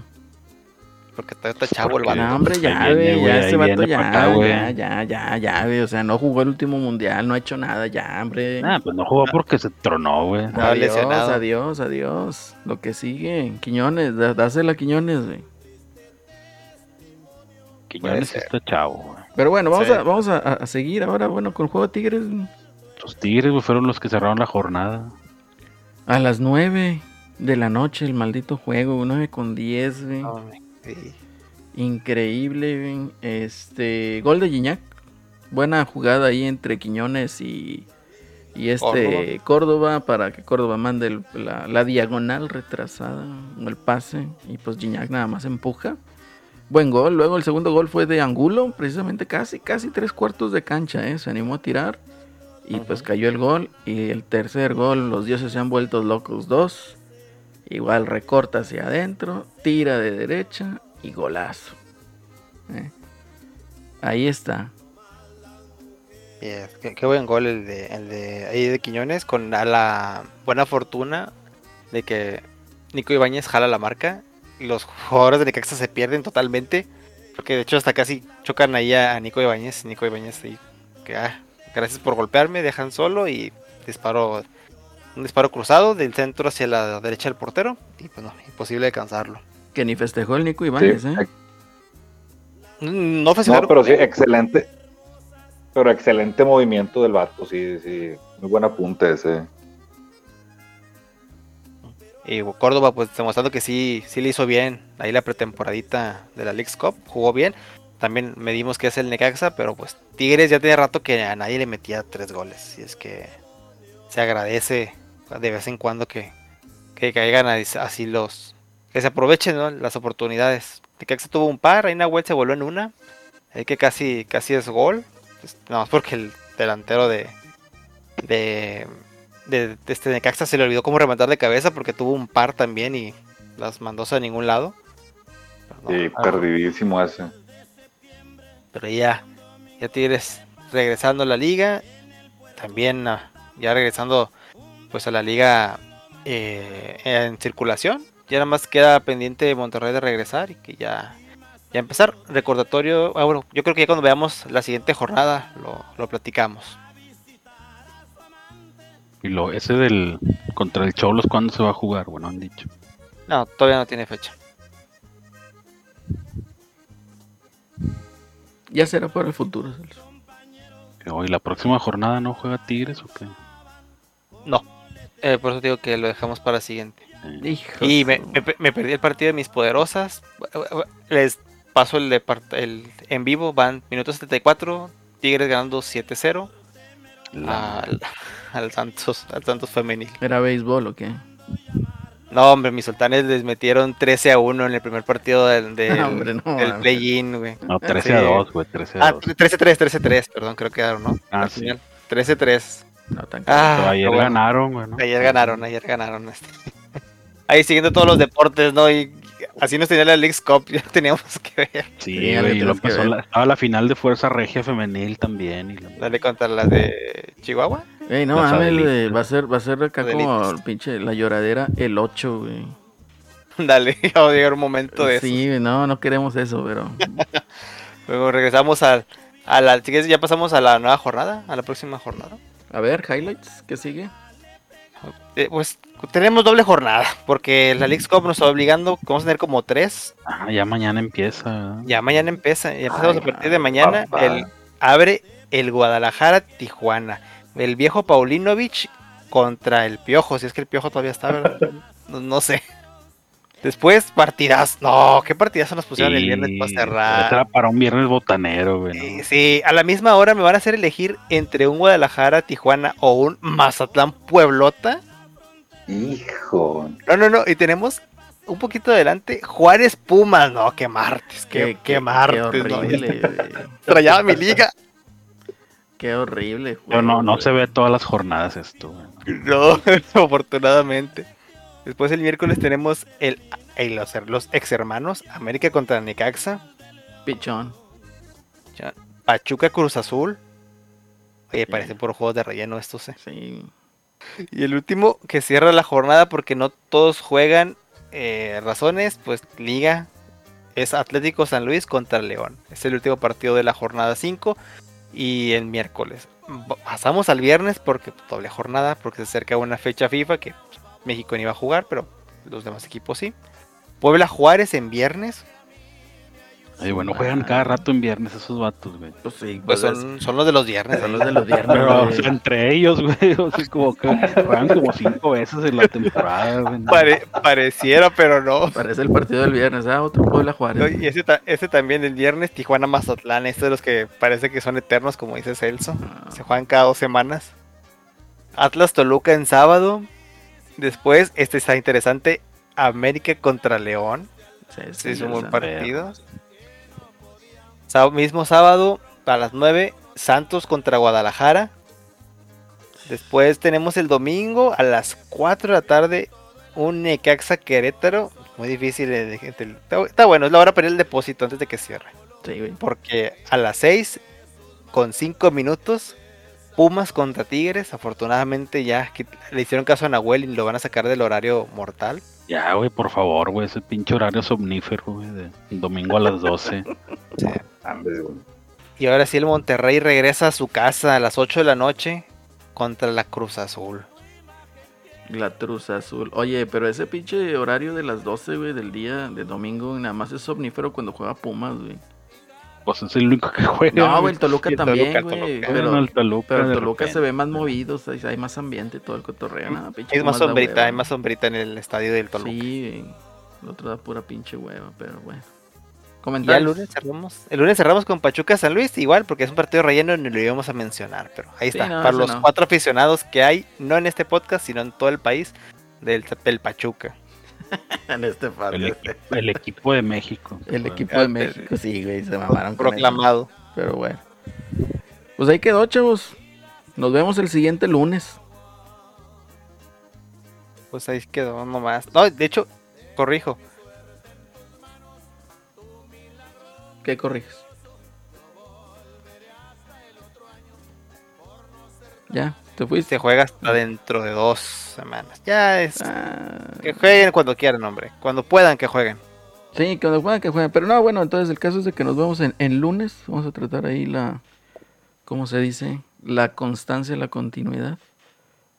Porque está, está chavo el vato. No, hombre, ya, güey, ya ese vato ya, acá, güey. ya, ya, ya, ya, güey. O sea, no jugó el último mundial, no ha hecho nada, ya, hombre. Ah, pues no jugó porque se tronó, güey. Ah, adiós, lesionado. adiós, adiós. Lo que sigue, Quiñones, dásela a Quiñones, güey. Quiñones está chavo, güey. Pero bueno, vamos, Sí. a, vamos a, a seguir ahora, bueno, con el juego de Tigres Los Tigres, güey, fueron los que cerraron la jornada. a las 9 de la noche, el maldito juego, 9 con 10, güey. Ay, sí. Increíble, güey. Este, gol de Gignac. Buena jugada ahí entre Quiñones y, y este Córdoba. para que Córdoba mande el- la, la diagonal retrasada, o el pase. Y pues Gignac nada más empuja. Buen gol. Luego el segundo gol fue de Angulo, precisamente casi, casi tres cuartos de cancha, ¿eh? Se animó a tirar. Y pues cayó el gol. Y el tercer gol, los dioses se han vuelto locos dos. Igual recorta hacia adentro, tira de derecha y golazo. ¿eh? Ahí está. Qué, buen gol el de, el de ahí de Quiñones con la, la buena fortuna de que Nico Ibáñez jala la marca. y Los jugadores de Necaxa se pierden totalmente. Porque de hecho hasta casi chocan ahí a, Nico Ibáñez. Nico Ibáñez ahí. Ah, gracias por golpearme, dejan solo y disparo. Un disparo cruzado del centro hacia la derecha del portero. Y pues no, imposible alcanzarlo. Que ni festejó el Nico Ibáñez, Sí, ¿eh? No fue No, pero sí, excelente. Pero excelente movimiento del vato, sí, sí. Muy buen apunte ese. Y Córdoba, pues demostrando que sí, sí le hizo bien. Ahí la pretemporadita de la League's Cup, jugó bien. También medimos que es el Necaxa, pero pues Tigres ya tenía rato que a nadie le metía tres goles. Y es que se agradece de vez en cuando que, que caigan así los. que se aprovechen ¿no? las oportunidades. Necaxa tuvo un par, ahí Nahuel se volvió en una. Ahí que casi, casi es gol. Pues, nada más porque el delantero de. de de, de este Necaxa se le olvidó cómo rematar de cabeza porque tuvo un par también y las mandó a ningún lado. Pero no, Sí, perdidísimo ese. pero ya, ya Tigres regresando a la liga, también ah, ya regresando pues a la liga eh, en circulación. Ya nada más queda pendiente Monterrey de regresar y que ya, ya empezar. Recordatorio, ah, bueno, yo creo que ya cuando veamos la siguiente jornada lo, lo platicamos. Y lo, ese del contra el Cholos, ¿cuándo se va a jugar? Bueno, han dicho. No, todavía no tiene fecha. Ya será para el futuro, Celso. Hoy la próxima jornada no juega Tigres o qué? No, eh, por eso digo que lo dejamos para la siguiente. Hijo Y me, me me perdí el partido de mis poderosas. Les paso el, de part- el en vivo. Van minutos 74. Tigres ganando 7-0 la- al, al Santos, al Santos femenil. ¿Era béisbol o qué? No, hombre, mis sultanes les metieron 13 a 1 en el primer partido del, del, No, hombre, no, del play-in, güey. no, 13 Sí. a 2, güey, 13 a Ah, 2. 13-3, 13-3, perdón, creo que quedaron, ¿no? Ah, Al sí. final, 13-3. No tan Ah, ayer bueno. ganaron. Ayer ganaron, ayer ganaron. este. Ahí siguiendo todos los deportes, ¿no? Y así nos tenía la League's Cup, ya teníamos que ver. Sí, Sí, ya güey, le y lo pasó la, estaba la final de Fuerza Regia Femenil también. Y la- Dale contra las de Chihuahua. Ey, no mames, va a ser, va a ser acá como el pinche la lloradera el 8, güey. Dale, ya va a llegar un momento de eso. Sí, güey, no, no queremos eso, pero Luego regresamos al, a la. ya pasamos a la nueva jornada, a la próxima jornada. A ver, highlights, ¿qué sigue? Eh, pues tenemos doble jornada, porque la League's Cup nos está obligando, vamos a tener como tres. Ah, ya mañana empieza. Ya mañana empieza, ya empezamos Ay, a partir de mañana. El, abre el Guadalajara Tijuana. El viejo Paulinovich contra el Piojo, si es que el Piojo todavía está, ¿verdad? no, no sé. Después, partidas. No, qué partidas nos pusieron el Sí, viernes para cerrar. era para un viernes botanero, güey. Sí, ¿no? sí, a la misma hora me van a hacer elegir entre un Guadalajara, Tijuana o un Mazatlán Pueblota. Hijo. No, no, no, y tenemos un poquito adelante Juárez Pumas. No, qué martes, qué, qué, martes. no, horrible, güey. Trayaba mi liga. Qué horrible, Pero no, no güey. se ve todas las jornadas esto, güey. No, afortunadamente. Después el miércoles tenemos el, el- los, los ex hermanos América contra Necaxa, Pichón. Pachuca Cruz Azul. Oye, parecen por juegos de relleno estos, eh. Sí. Y el último que cierra la jornada porque no todos juegan eh, razones, pues liga es Atlético San Luis contra León. Es el último partido de la jornada 5 y el miércoles. Pasamos al viernes porque doble jornada, porque se acerca una fecha FIFA que pues, México no iba a jugar, pero los demás equipos sí. Puebla Juárez en viernes. Ay, bueno, juegan cada rato en viernes esos vatos, güey. Pues sí, Pues pues son, son los de los viernes. son los de los viernes. Pero o güey. sea, entre ellos, güey, o sea, como que juegan como cinco veces en la temporada, güey. no. Pare- pareciera, pero no. Parece el partido del viernes, ah, otro Puebla Juárez. Y ese, ta- ese también el viernes, Tijuana Mazatlán, estos de los que parece que son eternos, como dice Celso. Ah, Se juegan cada dos semanas. Atlas Toluca en sábado. Después, este está interesante. América contra León. sí, sí, es un buen partido. Sá- mismo sábado, a las 9, Santos contra Guadalajara. Después tenemos el domingo a las 4 de la tarde, un Necaxa Querétaro. Muy difícil. eh, está, está bueno, es la hora para el depósito antes de que cierre. Sí. Porque a las 6, con 5 minutos, Pumas contra Tigres. Afortunadamente ya le hicieron caso a Nahuel y lo van a sacar del horario mortal. Ya, güey, por favor, güey, ese pinche horario somnífero, güey, de domingo a las 12. Ándale, güey. Y ahora sí el Monterrey regresa a su casa a las 8 de la noche contra la Cruz Azul. La truza azul. Oye, pero ese pinche horario de las 12, güey, del día de domingo, nada más es somnífero cuando juega Pumas, güey. Pues es el único que juega. No, güey, el Toluca el también, Toluca, güey. Toluca. Pero, el Toluca. pero el de Toluca se ve más movido, o sea, hay más ambiente, todo el cotorreo, nada, pinche Es más sombrita, hay más sombrita en el estadio del Toluca. Sí. El otro da pura pinche hueva, pero bueno. Ya el Comentarios. lunes cerramos. El lunes cerramos con Pachuca San Luis, igual, porque es un partido relleno y ni lo íbamos a mencionar. Pero ahí Sí, está. no, para los no. cuatro aficionados que hay, no en este podcast, sino en todo el país, del, del Pachuca. en este El, partido. equi- el equipo de México. El equipo de México, sí, güey, se mamaron con eso. Proclamado. Pero bueno. Pues ahí quedó, chavos. Nos vemos el siguiente lunes. Pues ahí quedó nomás. No, de hecho, corrijo. ¿Qué corriges? Ya, te fuiste. Se juega hasta dentro de dos semanas. Ya es. Ah, Que jueguen cuando quieran, hombre. Cuando puedan que jueguen. sí, cuando juegan, que jueguen. Pero no, bueno, entonces el caso es de que nos vemos en, en lunes. Vamos a tratar ahí la, ¿cómo se dice? La constancia, la continuidad.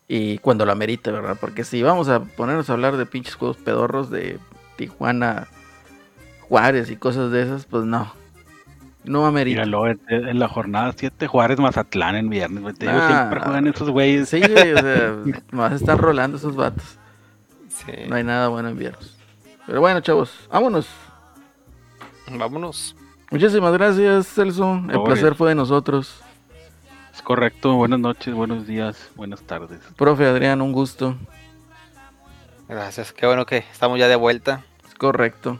Y cuando la merite, ¿verdad? Porque si vamos a ponernos a hablar de pinches juegos pedorros de Tijuana, Juárez y cosas de esas, pues no. No amerita. Míralo, en, en la jornada 7 Juárez Mazatlán en viernes, güey. Te digo, Ah. siempre juegan esos güeyes. Sí, güey, o sea, más están rolando esos vatos. Sí. No hay nada bueno en viernes. Pero bueno, chavos, vámonos. Vámonos. Muchísimas gracias, Celso. El placer fue de nosotros. Es correcto. Buenas noches, buenos días, buenas tardes. Profe Adrián, un gusto. Gracias. Qué bueno que estamos ya de vuelta. Es correcto.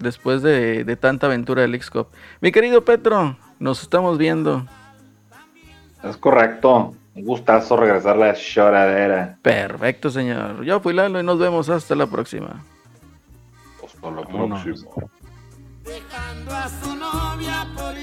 Después de, de tanta aventura del X-Cup. Mi querido Petro, nos estamos viendo. Es correcto. Un gustazo regresar a la lloradera. Perfecto, señor. Yo fui Lalo y nos vemos hasta la próxima. Hasta la Vámonos. próxima. dejando a su novia por